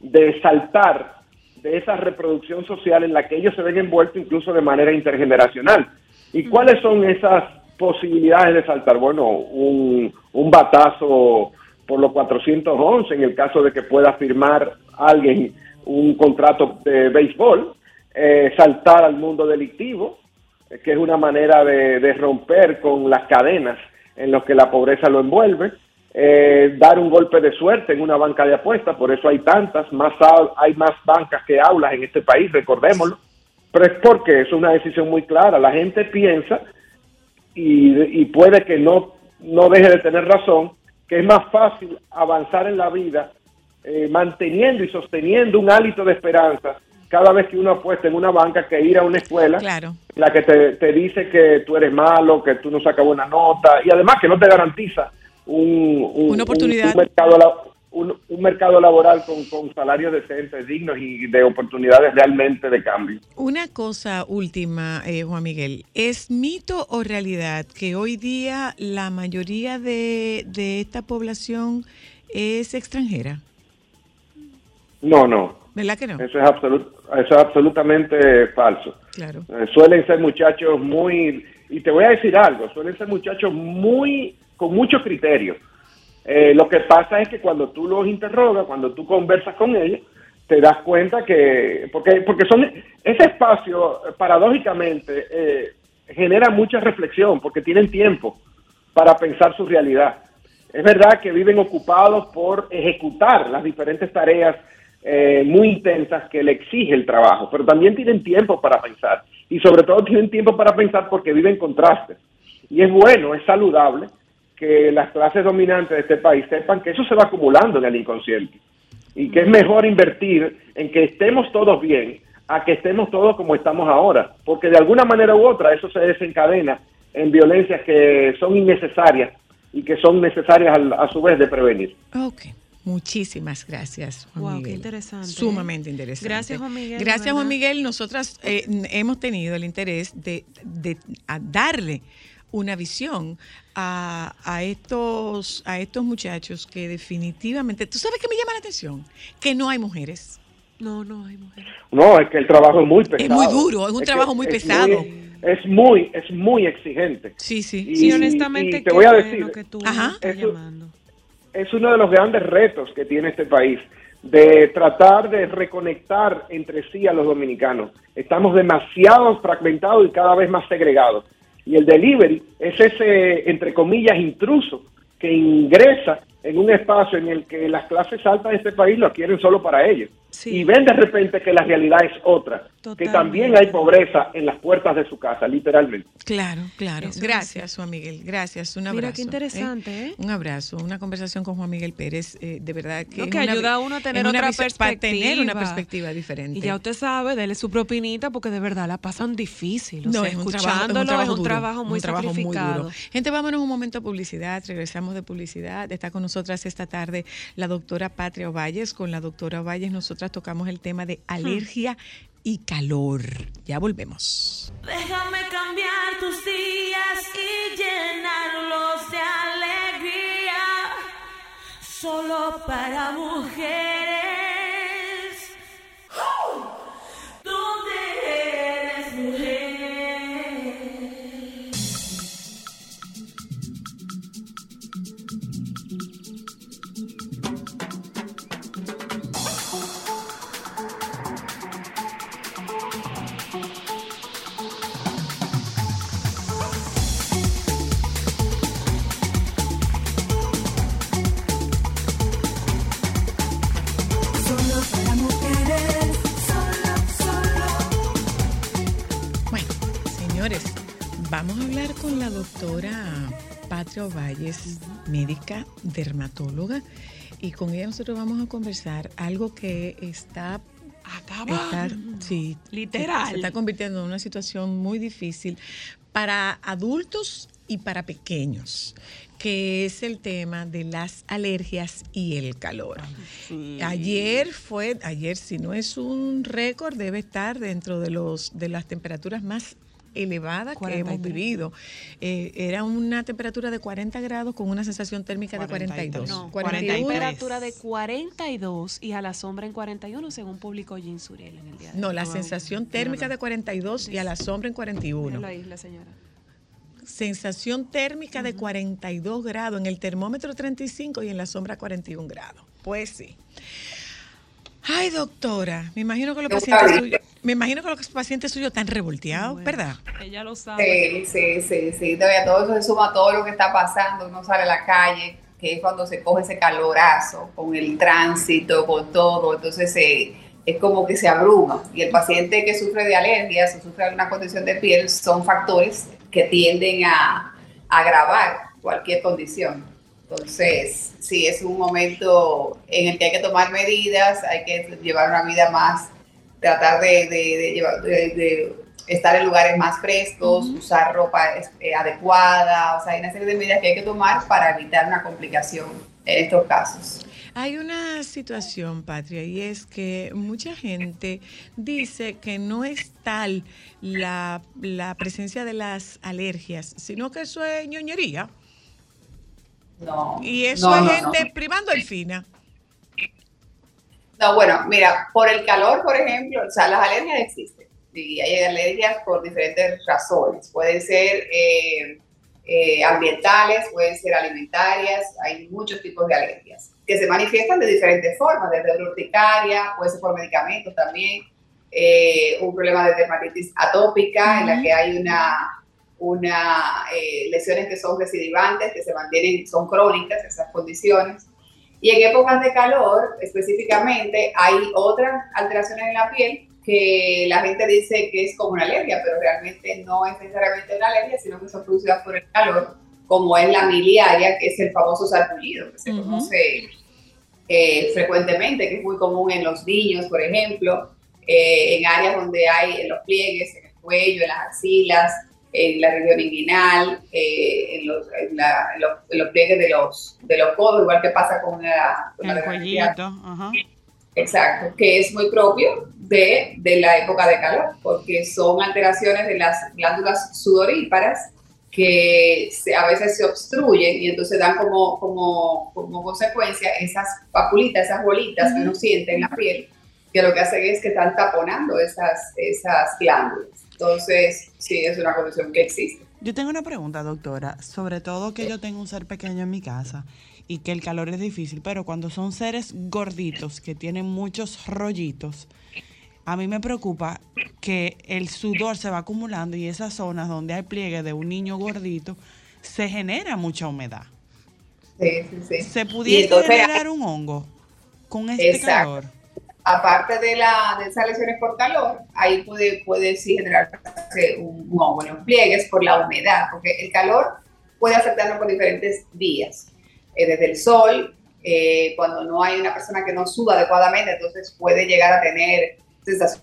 de saltar de esa reproducción social en la que ellos se ven envueltos incluso de manera intergeneracional. ¿Y cuáles son esas posibilidades de saltar? Bueno, un, un batazo por los 411 en el caso de que pueda firmar alguien un contrato de béisbol, eh, saltar al mundo delictivo, eh, que es una manera de, romper con las cadenas en las que la pobreza lo envuelve, eh, dar un golpe de suerte en una banca de apuestas, por eso hay tantas, más hay más bancas que aulas en este país, recordémoslo, pero es porque es una decisión muy clara, la gente piensa y, y puede que no, no deje de tener razón, que es más fácil avanzar en la vida eh, manteniendo y sosteniendo un hálito de esperanza cada vez que uno apuesta en una banca que ir a una escuela Claro. la que te, te dice que tú eres malo, que tú no sacas buena nota y además que no te garantiza un, un- Una oportunidad. un- un mercado, un, un mercado laboral con, con salarios decentes, dignos y de oportunidades realmente de cambio. Una cosa última, eh, Juan Miguel, ¿es mito o realidad que hoy día la mayoría de, de esta población es extranjera? No, no. ¿Verdad que no? Eso es, absolut- eso es absolutamente falso. Claro. Eh, suelen ser muchachos muy, y te voy a decir algo, suelen ser muchachos muy, con mucho criterio. Eh, lo que pasa es que cuando tú los interrogas, cuando tú conversas con ellos, te das cuenta que, porque, porque son, ese espacio, paradójicamente, eh, genera mucha reflexión, porque tienen tiempo para pensar su realidad. Es verdad que viven ocupados por ejecutar las diferentes tareas eh, muy intensas que le exige el trabajo, pero también tienen tiempo para pensar y sobre todo tienen tiempo para pensar porque viven contrastes. Y es bueno, es saludable que las clases dominantes de este país sepan que eso se va acumulando en el inconsciente y que es mejor invertir en que estemos todos bien a que estemos todos como estamos ahora, porque de alguna manera u otra eso se desencadena en violencias que son innecesarias y que son necesarias a, su vez de prevenir. Ok. Muchísimas gracias, Juan Wow, qué Miguel. interesante. Sumamente interesante. Gracias, Juan Miguel, Gracias, Juan. Miguel. Nosotras eh, hemos tenido el interés de, de a darle una visión a, a estos a estos muchachos que definitivamente, ¿tú sabes qué me llama la atención? Que no hay mujeres. No, no hay mujeres. No, es que el trabajo es muy pesado. muy duro, es un trabajo muy es pesado. muy- es muy, es muy exigente. Sí, sí. Y- Sí, honestamente, y te voy a bueno decir, que tú Ajá. estás Eso- llamando. es uno de los grandes retos que tiene este país, de tratar de reconectar entre sí a los dominicanos. Estamos demasiado fragmentados y cada vez más segregados. Y el delivery es ese, entre comillas, intruso que ingresa en un espacio en el que las clases altas de este país lo quieren solo para ellos. Y ven de repente que la realidad es otra, que también hay pobreza en las puertas de su casa, literalmente. Claro, claro. Eso es Gracias, Juan Miguel. Gracias. Un abrazo. Mira qué interesante, ¿eh? Un abrazo, una conversación con Juan Miguel Pérez, eh, de verdad que, No, es que una ayuda a uno a tener una otra perspectiva. Para tener una perspectiva diferente. Y ya usted sabe, dele su propinita porque de verdad la pasan difícil. O No, sea, es un trabajo, es escuchándolo un trabajo, es un duro, trabajo muy un trabajo muy sacrificado. duro. Gente, vámonos un momento a publicidad. Regresamos de publicidad. Está con nosotras esta tarde la doctora Patria Ovalles. Con la doctora Ovalles nosotras tocamos el tema de alergia y calor. Ya volvemos. Déjame cambiar tus días y llenarlos de alegría. Solo para mujeres. Vamos a hablar con la doctora Patria Valles, médica dermatóloga, y con ella nosotros vamos a conversar algo que está está- sí, Literal. Se está convirtiendo en una situación muy difícil para adultos y para pequeños, que es el tema de las alergias y el calor. Ayer fue, ayer si no es un récord, debe estar dentro de los de las temperaturas más elevadas que hemos 43. vivido. Eh, era una temperatura de 40 grados con una sensación térmica de 42. No, 41. temperatura de 42 y a la sombra en 41, según publicó Jean Suriel en el día de No, hoy. la Wow. sensación térmica de 42 y a la sombra en 41. Míralo ahí, la señora. Sensación térmica de 42 grados, en el termómetro 35 y en la sombra 41 grados. Pues sí. Ay, doctora, me imagino que los pacientes suyos, me imagino que los pacientes suyos están revolteados, ¿verdad? Ella lo sabe. Sí, sí, sí, sí. Todavía todo eso se suma a todo lo que está pasando. Uno sale a la calle, que es cuando se coge ese calorazo, con el tránsito, con todo. Entonces eh, es como que se abruma. Y el paciente que sufre de alergias o sufre de alguna condición de piel son factores que tienden a, a agravar cualquier condición. Entonces, sí, es un momento en el que hay que tomar medidas, hay que llevar una vida más, tratar de, de- de llevar- de- estar en lugares más frescos, usar ropa eh, adecuada, o sea, hay una serie de medidas que hay que tomar para evitar una complicación en estos casos. Hay una situación, Patria, y es que mucha gente dice que no es tal la, la presencia de las alergias, sino que eso es ñoñería. No. Y eso no, es no, gente no. privando el fina. No, bueno, mira, por el calor, por ejemplo, o sea, las alergias existen. Y hay alergias por diferentes razones. Pueden ser eh, eh, ambientales, pueden ser alimentarias, hay muchos tipos de alergias que se manifiestan de diferentes formas, desde urticaria, puede ser por medicamentos también, eh, un problema de dermatitis atópica en la que hay una, una eh, lesiones que son recidivantes, que se mantienen, son crónicas esas condiciones. Y en épocas de calor, específicamente, hay otras alteraciones en la piel que la gente dice que es como una alergia, pero realmente no es necesariamente una alergia, sino que son producidas por el calor, como es la miliaria, que es el famoso sarpullido, que se conoce eh, frecuentemente, que es muy común en los niños, por ejemplo, eh, en áreas donde hay en los pliegues, en el cuello, en las axilas, en la región inguinal, eh, en, los, en, la- en los, en los pliegues de los, de los codos, igual que pasa con la, con la El dermatititis. cuellito, ajá. Exacto, que es muy propio de, de la época de calor, porque son alteraciones de las glándulas sudoríparas que se- a veces se obstruyen y entonces dan como, como, como consecuencia esas papulitas, esas bolitas que uno siente en la piel, que lo que hacen es que están taponando esas, esas glándulas. Entonces, sí, es una condición que existe. Yo tengo una pregunta, doctora, sobre todo que yo tengo un ser pequeño en mi casa y que el calor es difícil, pero cuando son seres gorditos que tienen muchos rollitos, a mí me preocupa que el sudor se va acumulando y esas zonas donde hay pliegue de un niño gordito se genera mucha humedad. Sí, sí, sí. ¿Se entonces- generar un hongo con este Exacto. calor? Aparte de, la, de esas lesiones por calor, ahí puede, puede sí generarse un, un pliegues por la humedad, porque el calor puede afectarnos por diferentes vías. Eh, desde el sol, eh, cuando no hay una persona que no suda adecuadamente, entonces puede llegar a tener sensación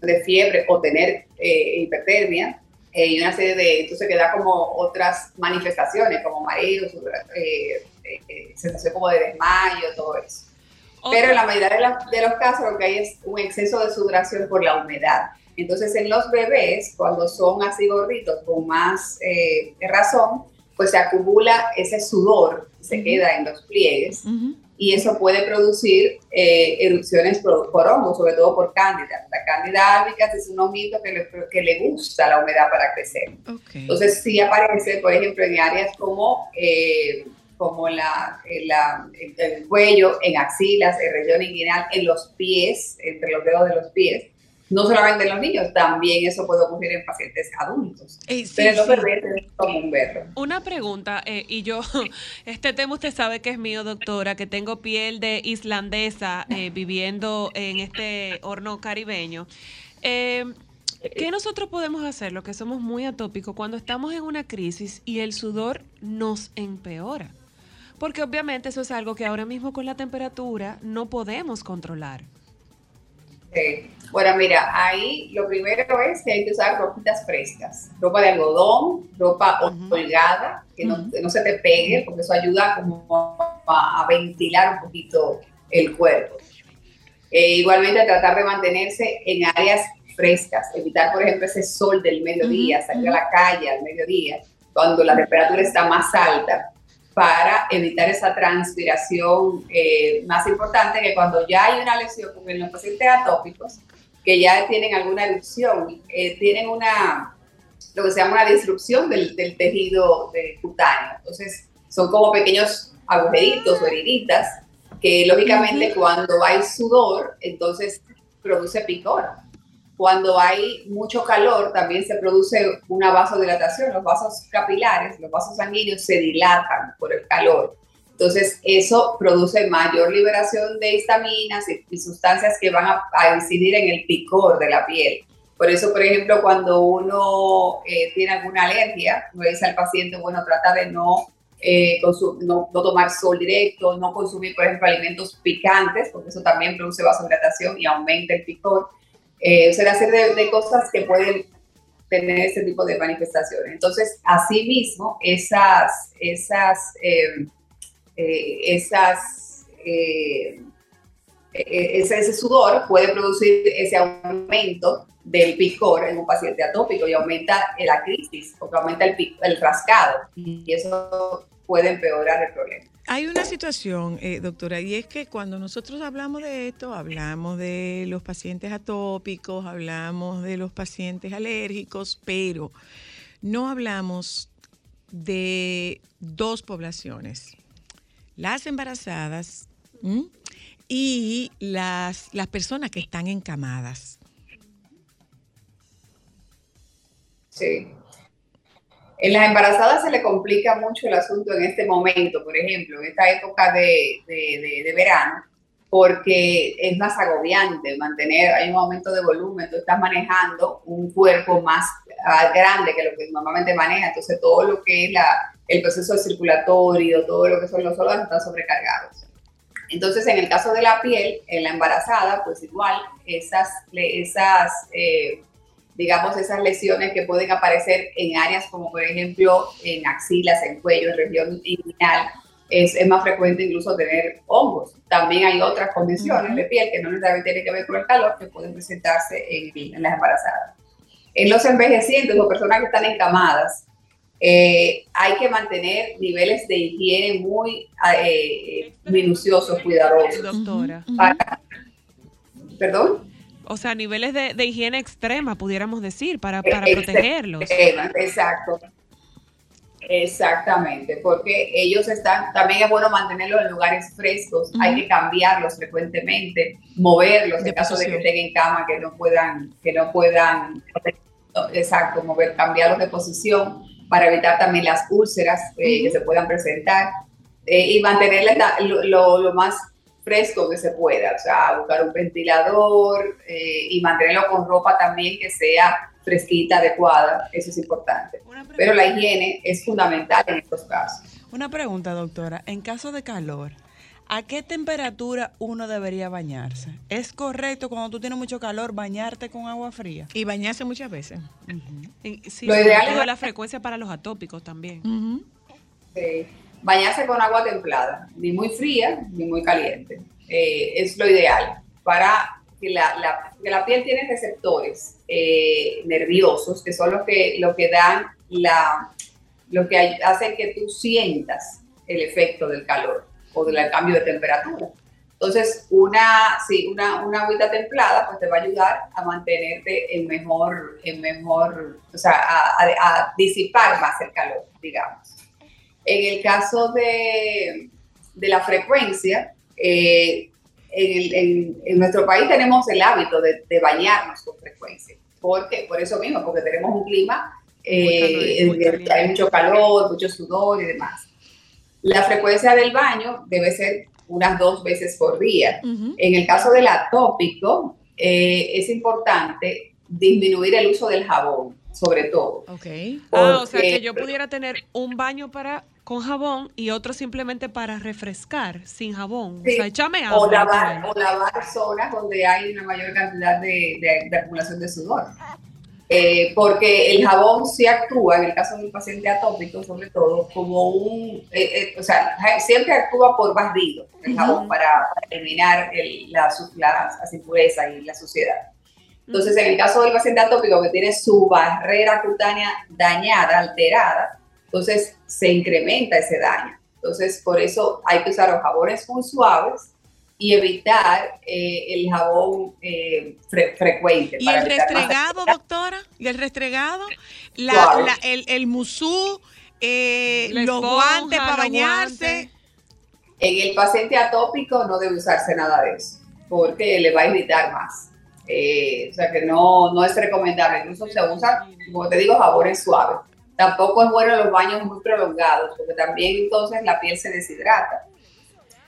de fiebre o tener eh, hipertermia. eh, y una serie de, entonces que da como otras manifestaciones, como mareos, sensación como de desmayo, todo eso. Pero en la mayoría de, la- de los casos lo que hay es un exceso de sudoración por la humedad. Entonces en los bebés, cuando son así gorditos, con más eh, razón, pues se acumula ese sudor, se queda en los pliegues y eso puede producir eh, erupciones por, por hongos, sobre todo por cándida. La cándida albicans es un honguito que le, que le gusta la humedad para crecer. Entonces sí aparece, por ejemplo, en áreas como, eh, como la, en el cuello, en axilas, en región inguinal, en los pies, entre los dedos de los pies. No solamente en los niños, también eso puede ocurrir en pacientes adultos. Ey, sí, Pero sí. es común verlo. Una pregunta, eh, y yo, (laughs) este tema usted sabe que es mío, doctora, que tengo piel de islandesa eh, viviendo en este horno caribeño. Eh, ¿Qué nosotros podemos hacer, los que somos muy atópicos, cuando estamos en una crisis y el sudor nos empeora? Porque obviamente eso es algo que ahora mismo con la temperatura no podemos controlar. Sí. Bueno, mira, ahí lo primero es que hay que usar ropitas frescas, ropa de algodón, ropa holgada, que no, se te pegue, porque eso ayuda como a, a ventilar un poquito el cuerpo. Eh, igualmente tratar de mantenerse en áreas frescas, evitar, por ejemplo, ese sol del mediodía, salir a la calle al mediodía, cuando la temperatura está más alta, para evitar esa transpiración eh, más importante que cuando ya hay una lesión, como en los pacientes atópicos, que ya tienen alguna erupción, eh, tienen una, lo que se llama una disrupción del, del tejido de cutáneo. Entonces, son como pequeños agujeritos o heriditas que lógicamente cuando hay sudor, entonces produce picor. Cuando hay mucho calor, también se produce una vasodilatación. Los vasos capilares, los vasos sanguíneos se dilatan por el calor. Entonces, eso produce mayor liberación de histaminas y, y sustancias que van a, a incidir en el picor de la piel. Por eso, por ejemplo, cuando uno eh, tiene alguna alergia, uno dice al paciente, bueno, trata de no, eh, no, no tomar sol directo, no consumir, por ejemplo, alimentos picantes, porque eso también produce vasodilatación y aumenta el picor. Eh, o sea, hacer de, de cosas que pueden tener ese tipo de manifestaciones. Entonces, asimismo, esas, esas, eh, eh, esas, eh, eh, ese, ese sudor puede producir ese aumento del picor en un paciente atópico y aumenta la crisis, porque aumenta el, pic- el rascado y eso puede empeorar el problema. Hay una situación, eh, doctora, y es que cuando nosotros hablamos de esto, hablamos de los pacientes atópicos, hablamos de los pacientes alérgicos, pero no hablamos de dos poblaciones, las embarazadas y las, las personas que están encamadas. Sí. En las embarazadas se le complica mucho el asunto en este momento, por ejemplo, en esta época de, de- de- de verano, porque es más agobiante mantener, hay un aumento de volumen, tú estás manejando un cuerpo más ah, grande que lo que normalmente maneja, entonces todo lo que es la, el proceso circulatorio, todo lo que son los órganos están sobrecargados. Entonces, en el caso de la piel, en la embarazada, pues igual, esas, esas, eh, digamos, esas lesiones que pueden aparecer en áreas como, por ejemplo, en axilas, en cuello, en región inguinal, es, es más frecuente incluso tener hongos. También hay otras condiciones de piel que no necesariamente tienen que ver con el calor que pueden presentarse en, en las embarazadas. En los envejecientes o personas que están encamadas, eh, hay que mantener niveles de higiene muy eh, minuciosos, cuidadosos. Doctora. Para- ¿Perdón? O sea, niveles de, de higiene extrema, pudiéramos decir, para, para Ex- protegerlos. extrema, Exacto. Exactamente, porque ellos están, también es bueno mantenerlos en lugares frescos, hay que cambiarlos frecuentemente, moverlos en caso de que estén en cama, que no puedan, que no puedan, exacto, mover, cambiarlos de posición para evitar también las úlceras eh, que se puedan presentar eh, y mantenerles lo, lo- lo más fresco que se pueda, o sea, buscar un ventilador eh, y mantenerlo con ropa también que sea fresquita, adecuada, eso es importante. Pero la higiene es fundamental en estos casos. Una pregunta, doctora. En caso de calor, ¿a qué temperatura uno debería bañarse? ¿Es correcto cuando tú tienes mucho calor bañarte con agua fría? Y bañarse muchas veces. Y- Sí, Lo ideal es- la frecuencia para los atópicos también. Eh, bañarse con agua templada, ni muy fría ni muy caliente. Eh, es lo ideal para que la, piel tiene receptores eh, nerviosos que son los que, dan la, lo que hay- hacen que tú sientas el efecto del calor o del cambio de temperatura. Entonces, una, sí, una, una agüita templada pues te va a ayudar a mantenerte en mejor, en mejor, o sea, a disipar más el calor, digamos. En el caso de, de la frecuencia, eh, en, en- en nuestro país tenemos el hábito de, de bañarnos con frecuencia. Porque, por eso mismo, porque tenemos un clima, eh, Muy en el que hay mucho calor, mucho sudor y demás. La frecuencia del baño debe ser unas dos veces por día. En el caso del atópico, eh, es importante disminuir el uso del jabón, sobre todo. Ah, o sea que yo pudiera tener un baño para con jabón y otro simplemente para refrescar sin jabón. Sí, O sea, échame agua. o lavar, o lavar zonas donde hay una mayor cantidad de, de- de acumulación de sudor. Eh, porque el jabón sí actúa, en el caso del paciente atópico sobre todo, como un, eh, eh, o sea, siempre actúa por barrido el jabón para, para eliminar el- la su- las, las impurezas y la suciedad. Entonces, en el caso del paciente atópico que tiene su barrera cutánea dañada, alterada, entonces se incrementa ese daño. Entonces, por eso hay que usar los jabones muy suaves y evitar eh, el jabón eh, fre- frecuente. ¿Y para el restregado, doctora? ¿Y el restregado? La, Suave. la- el, el musú, eh, los esponja, guantes para bañarse. En el paciente atópico no debe usarse nada de eso, porque le va a irritar más. Eh, o sea que no, no es recomendable. Incluso se usa, como te digo, jabones suaves. Tampoco es bueno los baños muy prolongados, porque también entonces la piel se deshidrata.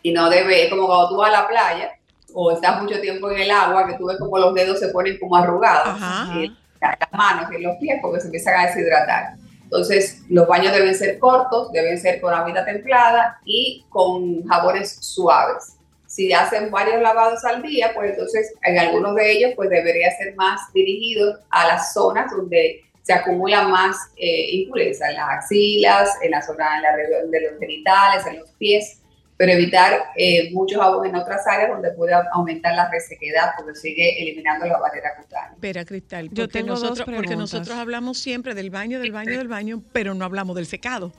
Y no debe, es como cuando tú vas a la playa o estás mucho tiempo en el agua, que tú ves como los dedos se ponen como arrugados, y las manos y los pies, porque se empiezan a deshidratar. Entonces, los baños deben ser cortos, deben ser con agüita templada y con jabones suaves. Si hacen varios lavados al día, pues entonces en algunos de ellos pues debería ser más dirigidos a las zonas donde se acumula más eh, impureza, en las axilas, en la zona en la región de los genitales, en los pies, pero evitar eh, mucho jabón en otras áreas donde pueda aumentar la resequedad porque sigue eliminando la barrera cutánea. Espera, Cristal, Yo porque, tengo dos nosotros, porque preguntas. nosotros hablamos siempre del baño, del baño, del baño, pero no hablamos del secado.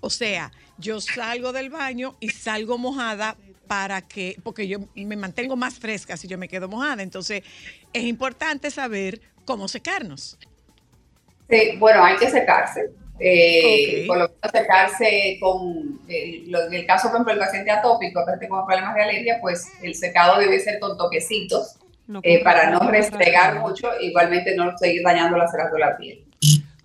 O sea, yo salgo del baño y salgo mojada para que, porque yo me mantengo más fresca si yo me quedo mojada. Entonces, es importante saber cómo secarnos. Sí, bueno, hay que secarse. Eh, Ok. Por lo menos secarse con, eh, lo- en el caso, por ejemplo, del paciente atópico que tengo problemas de alergia, pues el secado debe ser con toquecitos No eh, con- para no con restregar mucho, igualmente no seguir dañando las ceras de la piel.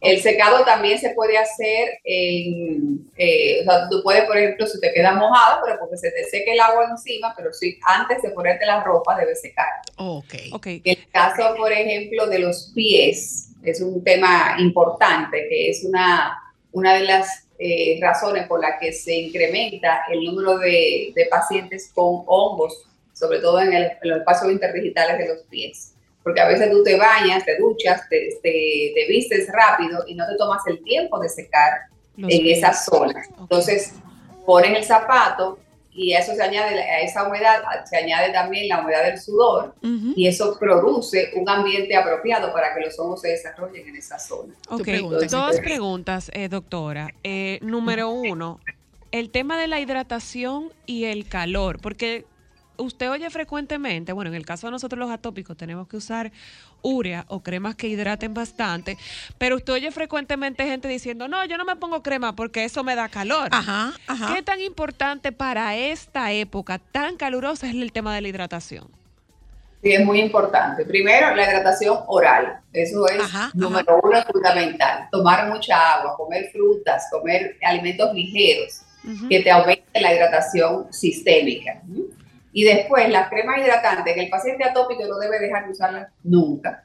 El secado también se puede hacer en, eh, o sea, tú puedes, por ejemplo, si te queda mojado, pero porque se te seque el agua encima, pero sí, antes de ponerte la ropa debes secar. Ok. Ok. El caso, por ejemplo, de los pies es un tema importante, que es una, una de las eh, razones por las que se incrementa el número de, de pacientes con hongos, sobre todo en, el- en los espacios interdigitales de los pies. porque a veces tú te bañas, te duchas, te, te- te vistes rápido y no te tomas el tiempo de secar Los en pies. esas zonas. Entonces, pones el zapato y a eso se añade, a esa humedad se añade también la humedad del sudor y eso produce un ambiente apropiado para que los hongos se desarrollen en esa zona. Ok, Entonces, dos preguntas, eh, doctora. Eh, número uno, el tema de la hidratación y el calor, porque usted oye frecuentemente, bueno, en el caso de nosotros los atópicos tenemos que usar urea o cremas que hidraten bastante, pero usted oye frecuentemente gente diciendo, no, yo no me pongo crema porque eso me da calor. Ajá, ajá. ¿Qué tan importante para esta época tan calurosa es el tema de la hidratación? Sí, es muy importante. Primero, la hidratación oral. Eso es número uno fundamental. Tomar mucha agua, comer frutas, comer alimentos ligeros que te aumenten la hidratación sistémica. Y después, las cremas hidratantes, que el paciente atópico no debe dejar de usarlas nunca.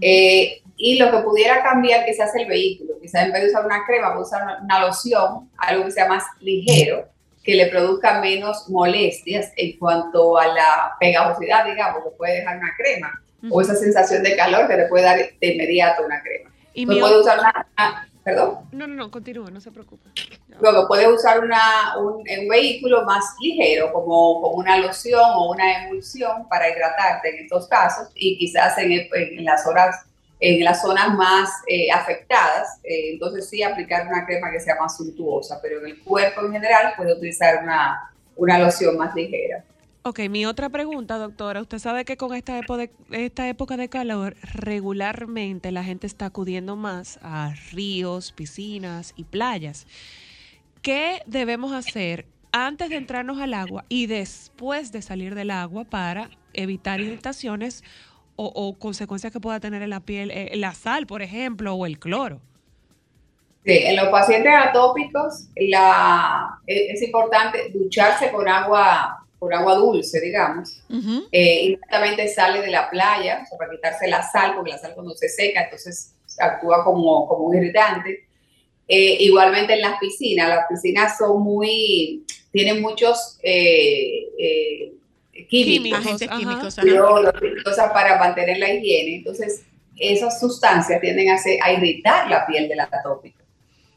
Eh, y lo que pudiera cambiar quizás el vehículo. Quizás en vez de usar una crema, puede usar una, una loción, algo que sea más ligero, que le produzca menos molestias en cuanto a la pegajosidad, digamos, que puede dejar una crema, o esa sensación de calor que le puede dar de inmediato una crema. Y Pues mi puede usar una, una- perdón, No, no, no, continúa, no se preocupe. luego puede usar una, un, un vehículo más ligero, como, como una loción o una emulsión para hidratarte en estos casos, y quizás en, en las horas en las zonas más eh, afectadas, eh, entonces sí aplicar una crema que sea más suntuosa, pero en el cuerpo en general puede utilizar una, una loción más ligera. Ok, mi otra pregunta, doctora. Usted sabe que con esta, época de, calor, regularmente la gente está acudiendo más a ríos, piscinas y playas. ¿Qué debemos hacer antes de entrarnos al agua y después de salir del agua para evitar irritaciones o, consecuencias que pueda tener en la piel, eh, la sal, por ejemplo, o el cloro? Sí, en los pacientes atópicos es, es importante ducharse con agua, con agua dulce, digamos. Eh, inmediatamente sale de la playa, o sea, para quitarse la sal, porque la sal cuando se seca, entonces actúa como, como un irritante. Eh, igualmente en las piscinas, las piscinas son muy, tienen muchos eh, eh, químicos, Agentes químicos, cosas para mantener la higiene. Entonces, esas sustancias tienden a, hacer- a irritar la piel del atópico.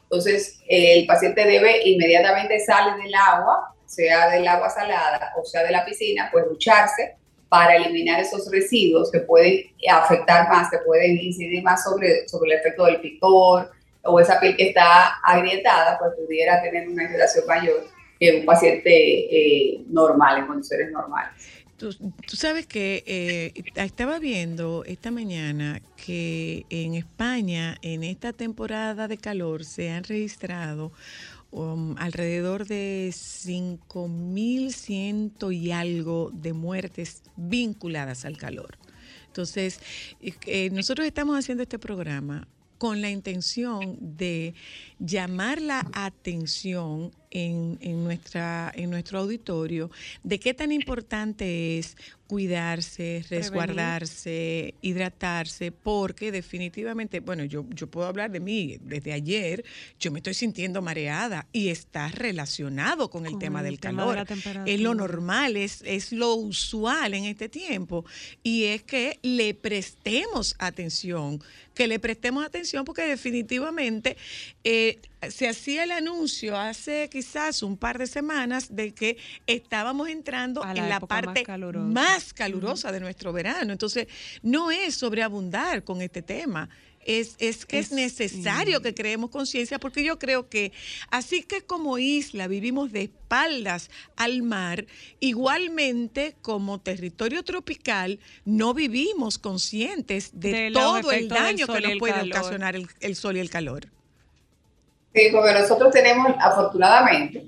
Entonces, eh, el paciente debe inmediatamente salir del agua, sea del agua salada o sea de la piscina, pues ducharse para eliminar esos residuos que pueden afectar más, que pueden incidir más sobre, sobre el efecto del picor o esa piel que está agrietada, pues pudiera tener una irritación mayor que un paciente eh, normal, en condiciones normales. Tú, sabes que eh, estaba viendo esta mañana que en España, en esta temporada de calor, se han registrado um, alrededor de 5.100 y algo de muertes vinculadas al calor. Entonces, eh, nosotros estamos haciendo este programa con la intención de llamar la atención en, en nuestra, en nuestro auditorio de qué tan importante es cuidarse, resguardarse, hidratarse, porque definitivamente, bueno, yo, yo puedo hablar de mí, desde ayer yo me estoy sintiendo mareada y está relacionado con el Con tema el del tema de la calor. es lo normal, es, es lo usual en este tiempo. Y es que le prestemos atención, que le prestemos atención porque definitivamente eh, se hacía el anuncio hace quizás un par de semanas de que estábamos entrando la en la más parte calurosa. más calurosa de nuestro verano. Entonces, no es sobreabundar con este tema. Es, es que es, Es- necesario que creemos conciencia porque yo creo que así que como isla vivimos de espaldas al mar, igualmente como territorio tropical no vivimos conscientes de, todo el daño que nos puede calor. ocasionar el, el sol y el calor. Sí, porque nosotros tenemos, afortunadamente,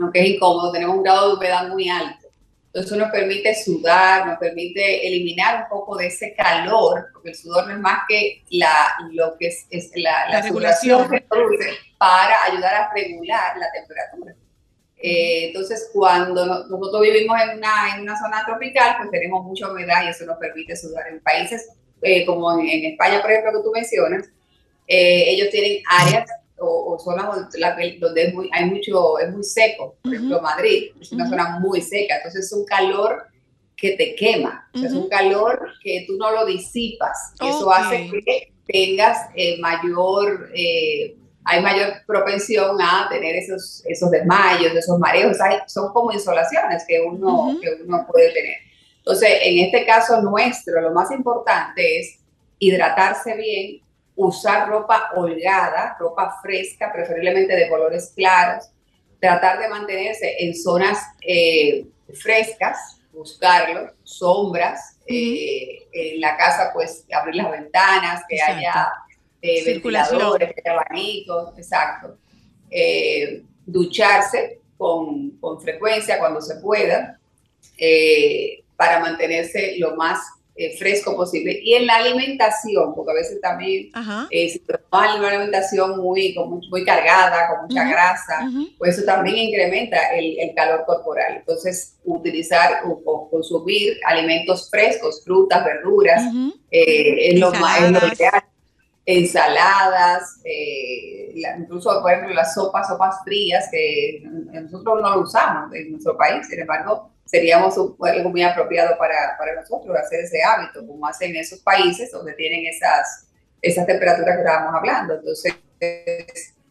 aunque es incómodo, tenemos un grado de humedad muy alto. Entonces eso nos permite sudar, nos permite eliminar un poco de ese calor, porque el sudor no es más que la, lo que es, es la, La la regulación. que produce para ayudar a regular la temperatura. Eh, entonces, cuando no- nosotros vivimos en una, en una zona tropical, pues tenemos mucha humedad y eso nos permite sudar. En países eh, como en, en España, por ejemplo, que tú mencionas, eh, ellos tienen áreas o, o zonas donde, es muy, hay mucho, es muy seco. Por ejemplo, Madrid es una zona muy seca, entonces es un calor que te quema. O sea, Es un calor que tú no lo disipas. Eso Ok. hace que tengas eh, mayor, eh, hay mayor propensión a tener esos, esos desmayos, esos mareos. Hay- son como insolaciones que uno, que uno puede tener. Entonces, en este caso nuestro, lo más importante es hidratarse bien, usar ropa holgada, ropa fresca, preferiblemente de colores claros, tratar de mantenerse en zonas eh, frescas, buscarlo, sombras, eh, en la casa pues abrir las ventanas, que Exacto. haya eh, ventiladores, que haya abanicos, exacto. Eh, ducharse con, con frecuencia cuando se pueda, para mantenerse lo más eh, fresco posible. Y en la alimentación, porque a veces también eh, si una alimentación muy, con muy, muy cargada, con mucha grasa, pues eso también incrementa el, el calor corporal. Entonces, utilizar o, o consumir alimentos frescos, frutas, verduras, eh, es lo más es lo Ensaladas. ideal. Ensaladas, eh, la- incluso, por ejemplo, las sopas, sopas frías, que nosotros no lo usamos en nuestro país, sin embargo, seríamos un- algo muy apropiado para, para nosotros hacer ese hábito, como hacen esos países donde tienen esas, esas temperaturas que estábamos hablando. Entonces,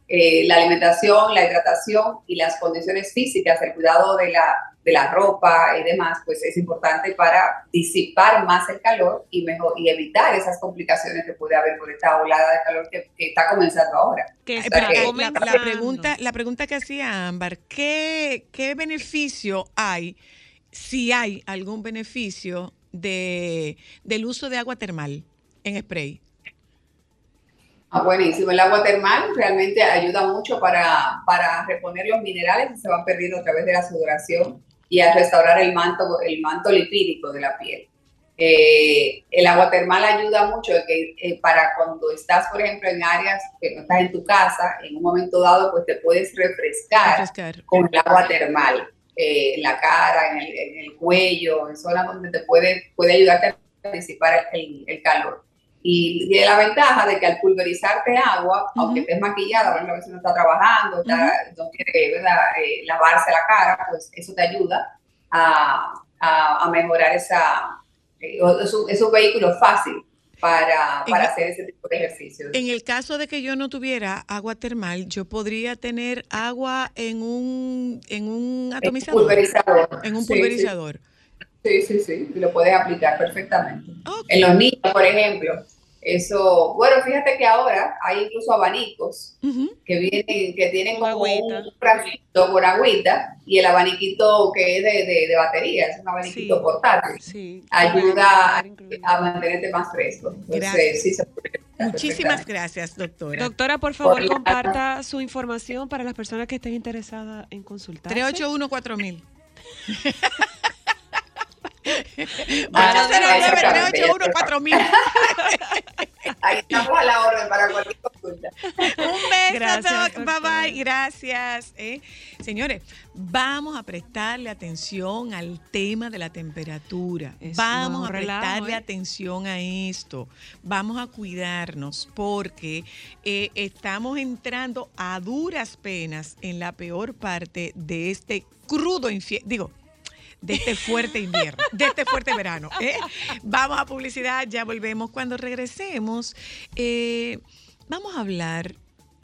eh, la alimentación, la hidratación y las condiciones físicas, el cuidado de la, de la ropa y demás, pues es importante para disipar más el calor y, mejor, y evitar esas complicaciones que puede haber por esta olada de calor que, que está comenzando ahora. O sea pero que- la, la pregunta, la pregunta que hacía Ámbar, ¿qué, ¿qué beneficio hay, si hay algún beneficio de, del uso de agua termal en spray? Ah, buenísimo. El agua termal realmente ayuda mucho para, para reponer los minerales que se van perdiendo a través de la sudoración y a restaurar el manto, el manto lipídico de la piel. Eh, el agua termal ayuda mucho que, eh, para cuando estás, por ejemplo, en áreas que no estás en tu casa, en un momento dado, pues te puedes refrescar, Refrescar. con el agua termal eh, en la cara, en el, en el cuello, en zonas donde te puede, puede ayudarte a disipar el, el calor. Y tiene la ventaja de que al pulverizarte agua, aunque estés maquillada, ejemplo, a veces no está trabajando, está- no quiere eh, lavarse la cara, pues eso te ayuda a, a- a mejorar esa... eh, es, un, es un vehículo fácil para, para En- hacer ese tipo de ejercicios. En el caso de que yo no tuviera agua termal, yo podría tener agua en un, en un atomizador. pulverizador. En un sí. pulverizador. Sí, sí, sí, lo puedes aplicar perfectamente. En los niños, por ejemplo, eso, bueno, fíjate que ahora hay incluso abanicos que vienen, que tienen como un frasquito con agüita y el abaniquito que es de, de, de batería, es un abaniquito portátil, ayuda a, a mantenerte más fresco. Entonces, sí se puede. Muchísimas gracias, doctora. Doctora, por favor, Por la- comparta su información para las personas que estén interesadas en consultar. 381-4000. Ah, 809-381-4000. (laughs) Ahí estamos a la orden para cualquier consulta. Un beso, Gracias. Bye bye. Gracias. ¿eh? Señores, vamos a prestarle atención al tema de la temperatura. Es vamos a relajo, prestarle ¿eh? atención a esto. Vamos a cuidarnos porque eh, estamos entrando a duras penas en la peor parte de este crudo infierno. Digo, de este fuerte invierno, de este fuerte verano. ¿eh? Vamos a publicidad, ya volvemos. Cuando regresemos, eh, vamos a hablar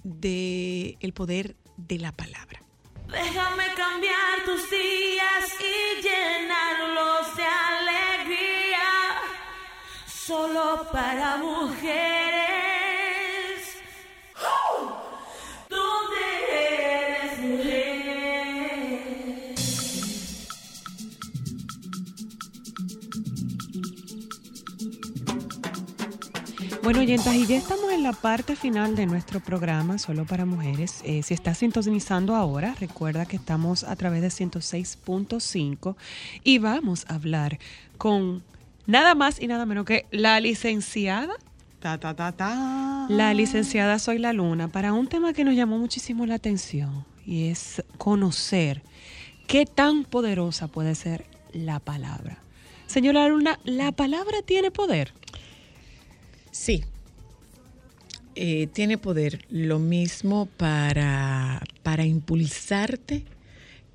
de el poder de la palabra. Déjame cambiar tus días y llenarlos de alegría. Solo para mujeres. Bueno, oyentas, y ya estamos en la parte final de nuestro programa Solo para Mujeres. Eh, si estás sintonizando ahora, recuerda que estamos a través de 106.5 y vamos a hablar con nada más y nada menos que la licenciada. Ta, ta, ta, ta. La licenciada Soy la Luna para un tema que nos llamó muchísimo la atención y es conocer qué tan poderosa puede ser la palabra. Señora Luna, ¿la palabra tiene poder? Sí. Eh, tiene poder lo mismo para, para impulsarte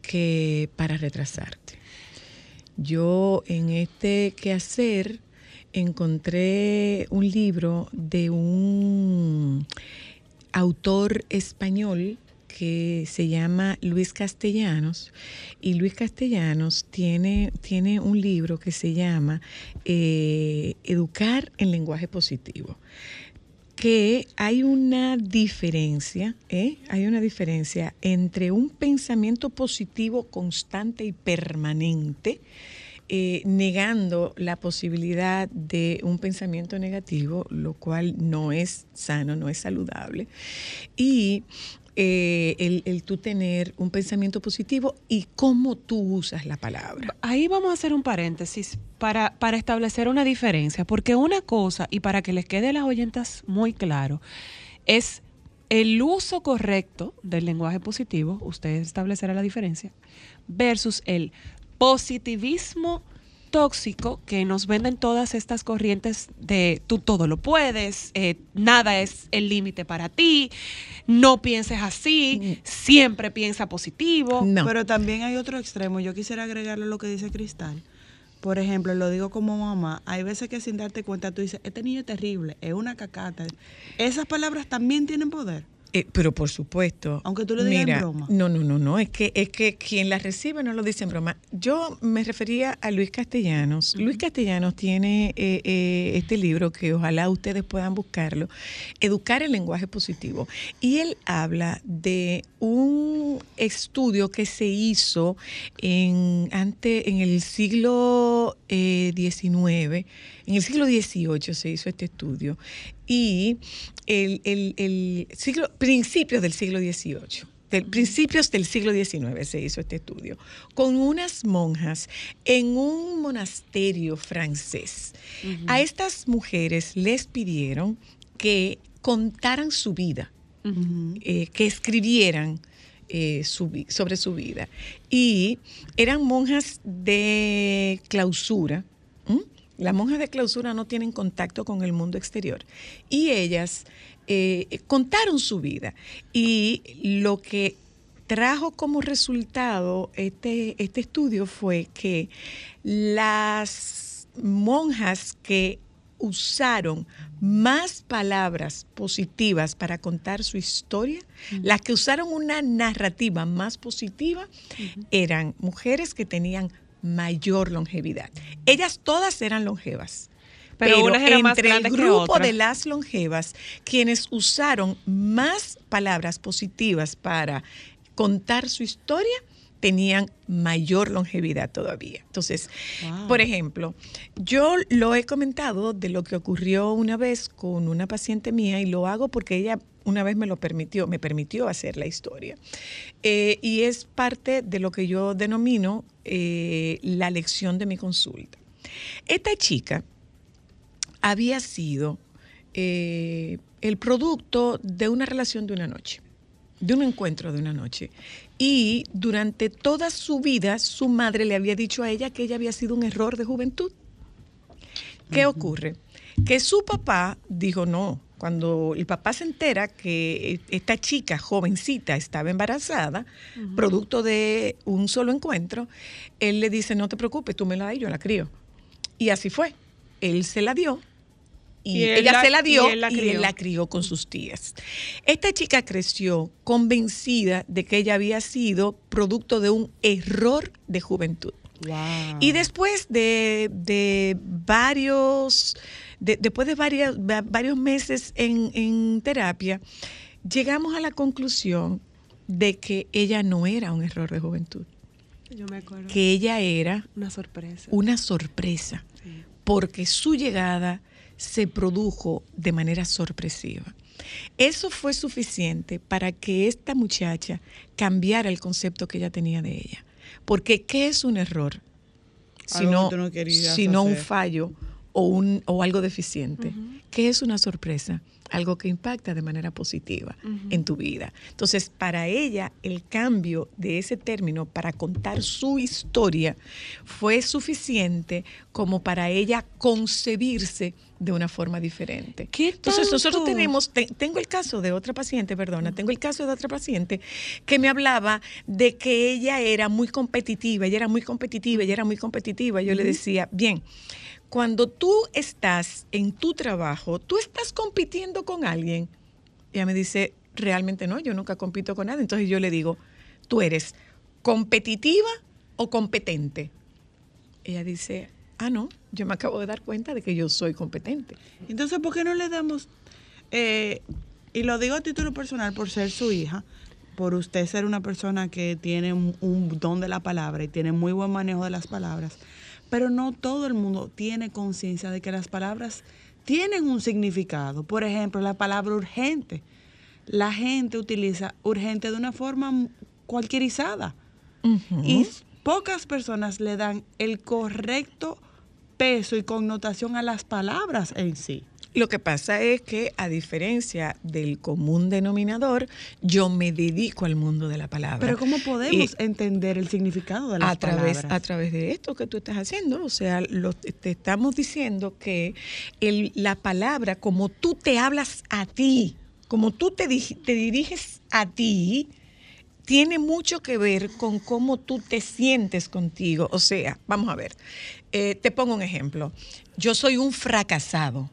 que para retrasarte. Yo en este quehacer encontré un libro de un autor español que se llama Luis Castellanos y Luis Castellanos tiene, tiene un libro que se llama eh, Educar en lenguaje positivo que hay una diferencia, ¿eh? hay una diferencia entre un pensamiento positivo constante y permanente, eh, negando la posibilidad de un pensamiento negativo, lo cual no es sano, no es saludable, y eh, el, el tú tener un pensamiento positivo y cómo tú usas la palabra. Ahí vamos a hacer un paréntesis para, para establecer una diferencia, porque una cosa, y para que les quede a las oyentas muy claro, es el uso correcto del lenguaje positivo, usted establecerá la diferencia, versus el positivismo tóxico que nos venden todas estas corrientes de tú todo lo puedes, eh, nada es el límite para ti, no pienses así, siempre piensa positivo. Pero también hay otro extremo. Yo quisiera agregarle lo que dice Cristal. Por ejemplo, lo digo como mamá, hay veces que sin darte cuenta tú dices, este niño es terrible, es una cacata. Esas palabras también tienen poder. Eh, pero por supuesto. Aunque tú lo digas en broma. No, no, no, no. Es que, es que quien la recibe no lo dice en broma. Yo me refería a Luis Castellanos. Luis Castellanos tiene eh, eh, este libro que ojalá ustedes puedan buscarlo, Educar el lenguaje positivo. Y él habla de un estudio que se hizo en, ante, en el siglo XIX, en el siglo XVIII se hizo este estudio, y el, el- el siglo, principios del siglo XVIII. Del, principios del siglo XIX se hizo este estudio, con unas monjas en un monasterio francés. A estas mujeres les pidieron que contaran su vida, eh, que escribieran eh, su sobre su vida. Y eran monjas de clausura. Las monjas de clausura no tienen contacto con el mundo exterior. Y ellas eh, contaron su vida. Y lo que trajo como resultado este, este estudio fue que las monjas que usaron más palabras positivas para contar su historia, las que usaron una narrativa más positiva, eran mujeres que tenían mayor longevidad. Ellas todas eran longevas. Pero unas eran más entre el que grupo de las longevas, quienes usaron más palabras positivas para contar su historia, tenían mayor longevidad todavía. Entonces, por ejemplo, yo lo he comentado de lo que ocurrió una vez con una paciente mía y lo hago porque ella una vez me lo permitió, me permitió hacer la historia. Eh, y es parte de lo que yo denomino eh, la lección de mi consulta. Esta chica había sido eh, el producto de una relación de una noche, de un encuentro de una noche. Y durante toda su vida, su madre le había dicho a ella que ella había sido un error de juventud. ¿Qué ocurre? Que su papá dijo no. Cuando el papá se entera que esta chica jovencita estaba embarazada, producto de un solo encuentro, él le dice, no te preocupes, tú me la das y yo la crío. Y así fue. Él se la dio y, ella la- se la dio y él la y él crió. la crió con sus tías. Esta chica creció convencida de que ella había sido producto de un error de juventud. Y después de, de varios, de- después de varias- va- varios meses en, en terapia, llegamos a la conclusión de que ella no era un error de juventud, Yo me acuerdo. que ella era Una sorpresa. una sorpresa, porque su llegada se produjo de manera sorpresiva. Eso fue suficiente para que esta muchacha cambiara el concepto que ella tenía de ella. Porque ¿qué es un error? Sino, no sino un fallo o, un, o algo deficiente. ¿Qué es una sorpresa? Algo que impacta de manera positiva en tu vida. Entonces, para ella, el cambio de ese término para contar su historia fue suficiente como para ella concebirse de una forma diferente. Entonces nosotros tenemos, te- tengo el caso de otra paciente, perdona, tengo el caso de otra paciente que me hablaba de que ella era muy competitiva, ella era muy competitiva, ella era muy competitiva. Yo le decía, bien, cuando tú estás en tu trabajo, tú estás compitiendo con alguien. Ella me dice, realmente no, yo nunca compito con nadie. Entonces yo le digo, ¿tú eres competitiva o competente? Ella dice, ah, no, yo me acabo de dar cuenta de que yo soy competente. Entonces, ¿por qué no le damos, eh, y lo digo a título personal por ser su hija, por usted ser una persona que tiene un, un don de la palabra y tiene muy buen manejo de las palabras, pero no todo el mundo tiene conciencia de que las palabras tienen un significado. Por ejemplo, la palabra urgente. La gente utiliza urgente de una forma cualquierizada. Y pocas personas le dan el correcto peso y connotación a las palabras en sí. Lo que pasa es que, a diferencia del común denominador, yo me dedico al mundo de la palabra. Pero ¿cómo podemos entender el significado de las a través, palabras? a través de esto que tú estás haciendo. O sea, lo- te estamos diciendo que el- la palabra, como tú te hablas a ti, como tú te diriges a ti, tiene mucho que ver con cómo tú te sientes contigo. O sea, vamos a ver, eh, te pongo un ejemplo. Yo soy un fracasado.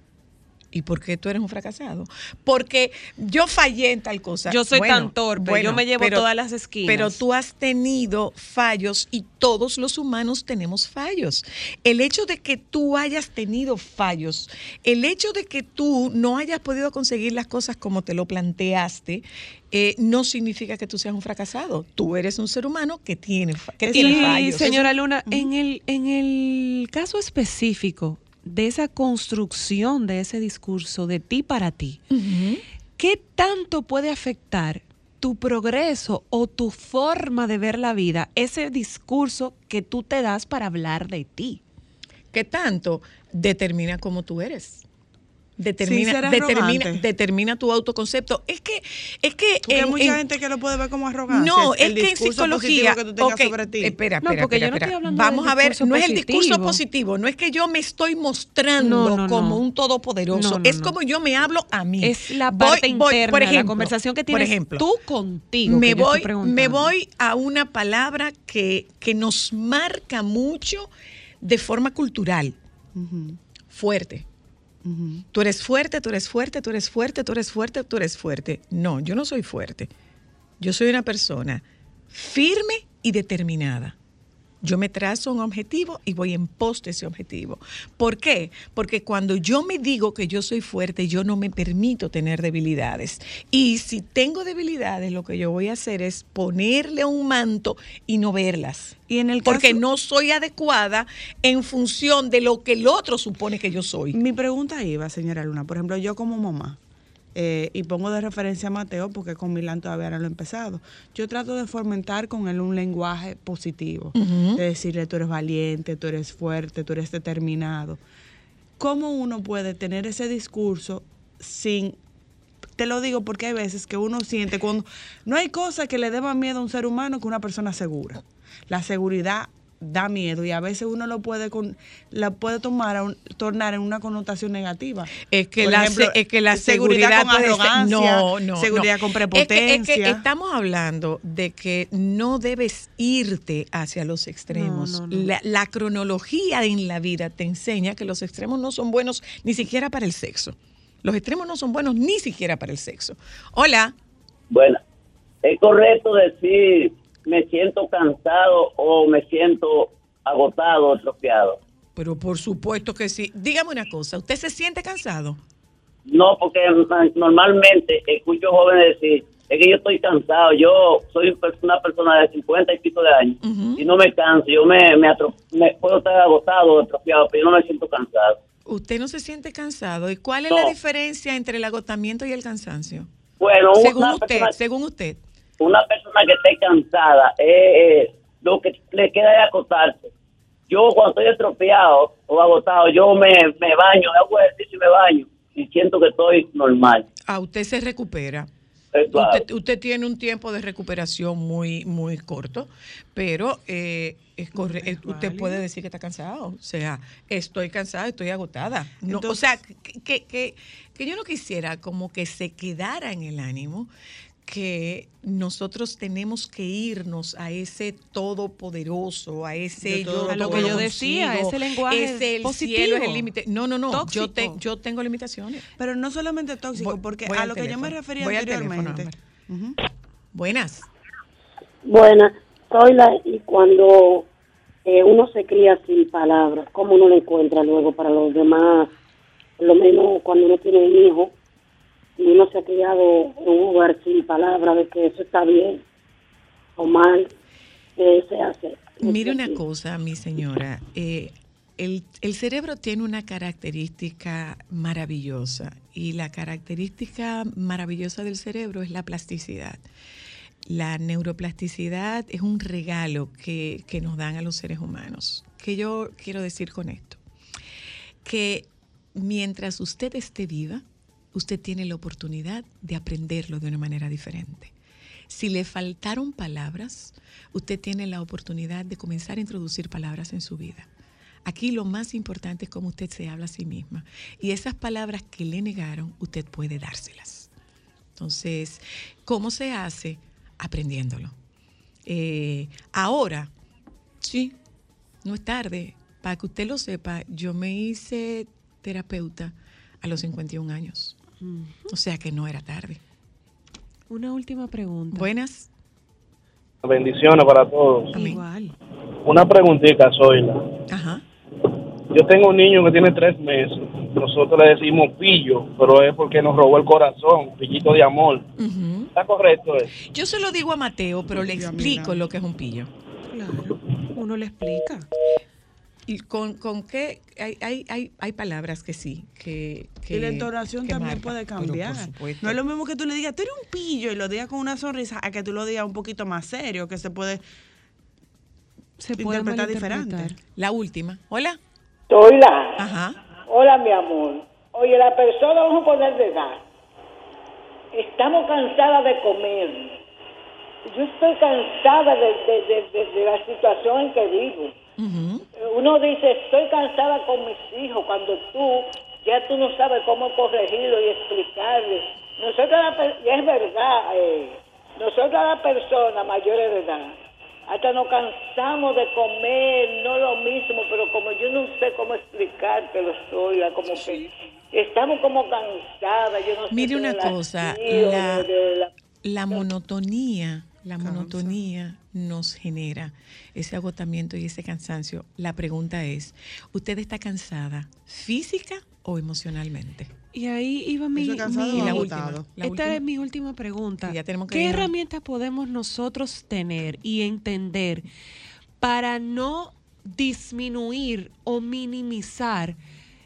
¿Y por qué tú eres un fracasado? Porque yo fallé en tal cosa. Yo soy tan torpe, yo me llevo todas las esquinas. Pero tú has tenido fallos y todos los humanos tenemos fallos. El hecho de que tú hayas tenido fallos, el hecho de que tú no hayas podido conseguir las cosas como te lo planteaste, eh, no significa que tú seas un fracasado. Tú eres un ser humano que tiene, que tiene Y fallos. señora Luna, en el, en el caso específico de esa construcción de ese discurso de ti para ti, ¿qué tanto puede afectar tu progreso o tu forma de ver la vida, ese discurso que tú te das para hablar de ti? ¿Qué tanto? Determina cómo tú eres. Determina, determina, arrogante. determina tu autoconcepto. Es que, es que Porque hay mucha en- gente que lo puede ver como arrogancia. No, es el que en psicología. que tú tengas sobre ti. Espera, No, espera, porque yo espera, no estoy espera. hablando Vamos a ver, no es el discurso positivo. no es que yo me estoy mostrando No, no, como no. un todopoderoso, No, no, es no. como yo me hablo a mí. Es la parte voy- interna, por la conversación que por tienes ejemplo, tú contigo. Me yo voy, me voy a una palabra que, que nos marca mucho de forma cultural. Fuerte. Tú eres fuerte, tú eres fuerte, tú eres fuerte, tú eres fuerte, tú eres fuerte. No, yo no soy fuerte. Yo soy una persona firme y determinada. Yo me trazo un objetivo y voy en pos de ese objetivo. ¿Por qué? Porque cuando yo me digo que yo soy fuerte, yo no me permito tener debilidades. Y si tengo debilidades, lo que yo voy a hacer es ponerle un manto y no verlas. Y en el Porque no soy adecuada en función de lo que el otro supone que yo soy. Mi pregunta iba, señora Luna, por ejemplo, yo como mamá, eh, y pongo de referencia a Mateo porque con Milán todavía no lo he empezado, yo trato de fomentar con él un lenguaje positivo, de decirle tú eres valiente, tú eres fuerte, tú eres determinado. ¿Cómo uno puede tener ese discurso sin... Te lo digo porque hay veces que uno siente cuando... No hay cosa que le dé más miedo a un ser humano que una persona segura. La seguridad da miedo y a veces uno lo puede con, la puede tomar a un- tornar en una connotación negativa. Es que, Por la, ejemplo, se- es que la seguridad, con puede ser- arrogancia, no, no, seguridad no. con Es que- prepotencia. Es que, estamos hablando de que no debes irte hacia los extremos. No, no, no. La, la cronología en la vida te enseña que los extremos no son buenos ni siquiera para el sexo. Los extremos no son buenos ni siquiera para el sexo. Hola. Bueno, es correcto decir me siento cansado o me siento agotado, atrofiado. Pero por supuesto que sí. Dígame una cosa, ¿usted se siente cansado? No, porque ma- normalmente escucho jóvenes decir, es que yo estoy cansado, yo soy una persona de 50 y pico de años y no me canso, yo me, me, atro- me puedo estar agotado, atrofiado, pero yo no me siento cansado. ¿Usted no se siente cansado? ¿Y cuál es No. la diferencia entre el agotamiento y el cansancio? Bueno, según usted, persona- según usted. Una persona que esté cansada, eh, eh, lo que le queda es acostarse. Yo cuando estoy atrofiado o agotado, yo me, me baño, hago ejercicio y me baño y siento que estoy normal. a usted se recupera. Eh, claro. Usted, usted tiene un tiempo de recuperación muy, muy corto, pero eh, es corre- eh, usted puede decir que está cansado. O sea, estoy cansada, estoy agotada. No, o sea, que, que, que- que yo no quisiera como que se quedara en el ánimo que nosotros tenemos que irnos a ese todopoderoso, a ese yo A lo que yo decía, consigo, ese lenguaje es el positivo, cielo, es el límite. No, no, no, yo, te- yo tengo limitaciones. Pero no solamente tóxico, Voy- porque voy a lo que yo me refería Voy al teléfono, anteriormente. Buenas. Buenas, soy la, y cuando eh, uno se cría sin palabras, ¿cómo uno lo encuentra luego para los demás? Lo menos cuando uno tiene un hijo y uno se ha criado en un lugar sin palabras de que eso está bien o mal, ¿qué se hace? Mire una cosa, mi señora. eh, el, el cerebro tiene una característica maravillosa y la característica maravillosa del cerebro es la plasticidad. La neuroplasticidad es un regalo que, que nos dan a los seres humanos. ¿Qué yo quiero decir con esto? Que mientras usted esté viva, usted tiene la oportunidad de aprenderlo de una manera diferente. Si le faltaron palabras, usted tiene la oportunidad de comenzar a introducir palabras en su vida. Aquí lo más importante es cómo usted se habla a sí misma. Y esas palabras que le negaron, usted puede dárselas. Entonces, ¿cómo se hace? Aprendiéndolo. Eh, ahora, sí, no es tarde. Para que usted lo sepa, yo me hice terapeuta a los 51 años. O sea que no era tarde. Una última pregunta. Buenas. Bendiciones para todos. Igual. Una preguntita, Zoila. Ajá. Yo tengo un niño que tiene tres meses. Nosotros le decimos pillo, pero es porque nos robó el corazón, pillito de amor. ¿Está correcto eso? Yo se lo digo a Mateo, pero le explico lo que es un pillo. Claro, uno le explica. ¿Y con, con qué? Hay, hay, hay, hay palabras que sí, que... que y la entonación que también puede cambiar. No es lo mismo que tú le digas, tú eres un pillo y lo digas con una sonrisa, a que tú lo digas un poquito más serio, que se puede, se puede interpretar diferente. La última. Hola. Hola. Ajá. Hola, mi amor. Oye, la persona, vamos a poner de edad. Estamos cansadas de comer. Yo estoy cansada de, de- de- de- de la situación en que vivo. Uno dice, estoy cansada con mis hijos, cuando tú ya tú no sabes cómo corregirlo y explicarle. Nosotros, la y es verdad, eh, nosotros las personas mayores de edad, hasta nos cansamos de comer, no lo mismo, pero como yo no sé cómo explicártelo, sola, como que estamos como cansadas, yo no Mire una cosa, la- la monotonía, la monotonía nos genera ese agotamiento y ese cansancio. La pregunta es, ¿usted está cansada física o emocionalmente? Y ahí iba mi, La última, la Esta última. es mi última pregunta. Sí, ya tenemos que ¿Qué ir herramientas podemos nosotros tener y entender para no disminuir o minimizar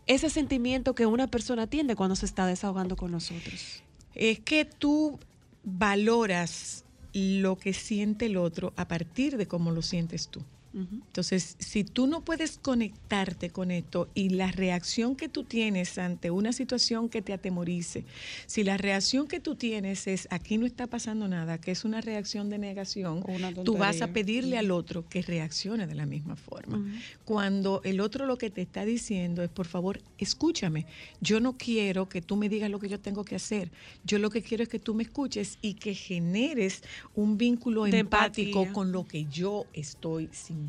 ese sentimiento que una persona tiene cuando se está desahogando con nosotros? Es que tú valoras lo que siente el otro a partir de cómo lo sientes tú. Entonces, si tú no puedes conectarte con esto y la reacción que tú tienes ante una situación que te atemorice, si la reacción que tú tienes es aquí no está pasando nada, que es una reacción de negación, tú vas a pedirle al otro que reaccione de la misma forma. Cuando el otro lo que te está diciendo es, por favor, escúchame, yo no quiero que tú me digas lo que yo tengo que hacer, yo lo que quiero es que tú me escuches y que generes un vínculo De empático empatía. con lo que yo estoy sintiendo.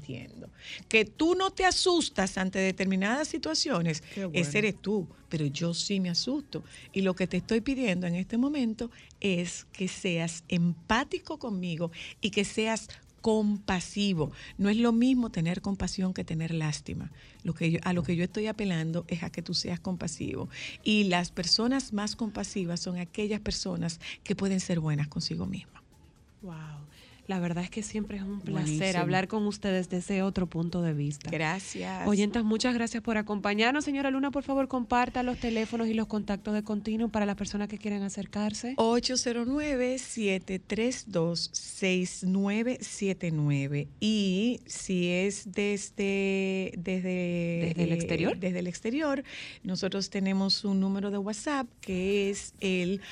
Que tú no te asustas ante determinadas situaciones, bueno. ese eres tú, pero yo sí me asusto. Y lo que te estoy pidiendo en este momento es que seas empático conmigo y que seas compasivo. No es lo mismo tener compasión que tener lástima. Lo que yo- a lo que yo estoy apelando es a que tú seas compasivo. Y las personas más compasivas son aquellas personas que pueden ser buenas consigo mismas. Wow. La verdad es que siempre es un placer Buenísimo. hablar con ustedes desde otro punto de vista. Gracias. Oyentas, muchas gracias por acompañarnos. Señora Luna, por favor, comparta los teléfonos y los contactos de continuo para las personas que quieren acercarse. 809-732-6979. Y si es desde, desde, ¿Desde el exterior? Desde el exterior, nosotros tenemos un número de WhatsApp que es el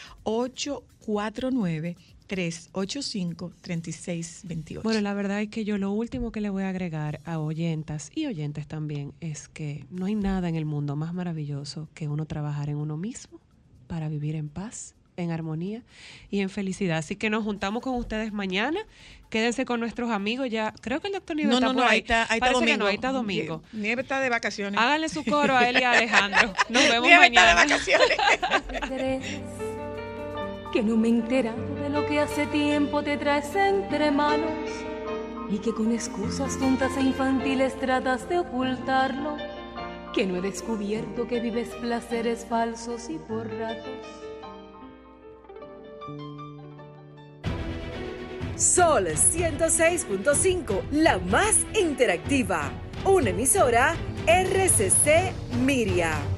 849-385-3628. Bueno, la verdad es que yo lo último que le voy a agregar a oyentas y oyentes también es que no hay nada en el mundo más maravilloso que uno trabajar en uno mismo para vivir en paz, en armonía y en felicidad. Así que nos juntamos con ustedes mañana. Quédense con nuestros amigos ya. Creo que el doctor Nieves no, está no, por no, ahí. ahí está, ahí está Parece que domingo. no, ahí está domingo. Nieve está de vacaciones. Háganle su coro a él y a Alejandro. (laughs) Nos vemos Nieve está de mañana. vacaciones. (laughs) que no me he enterado de lo que hace tiempo te traes entre manos y que con excusas tontas e infantiles tratas de ocultarlo, que no he descubierto que vives placeres falsos y por ratos. Sol 106.5, la más interactiva. Una emisora RCC Miria.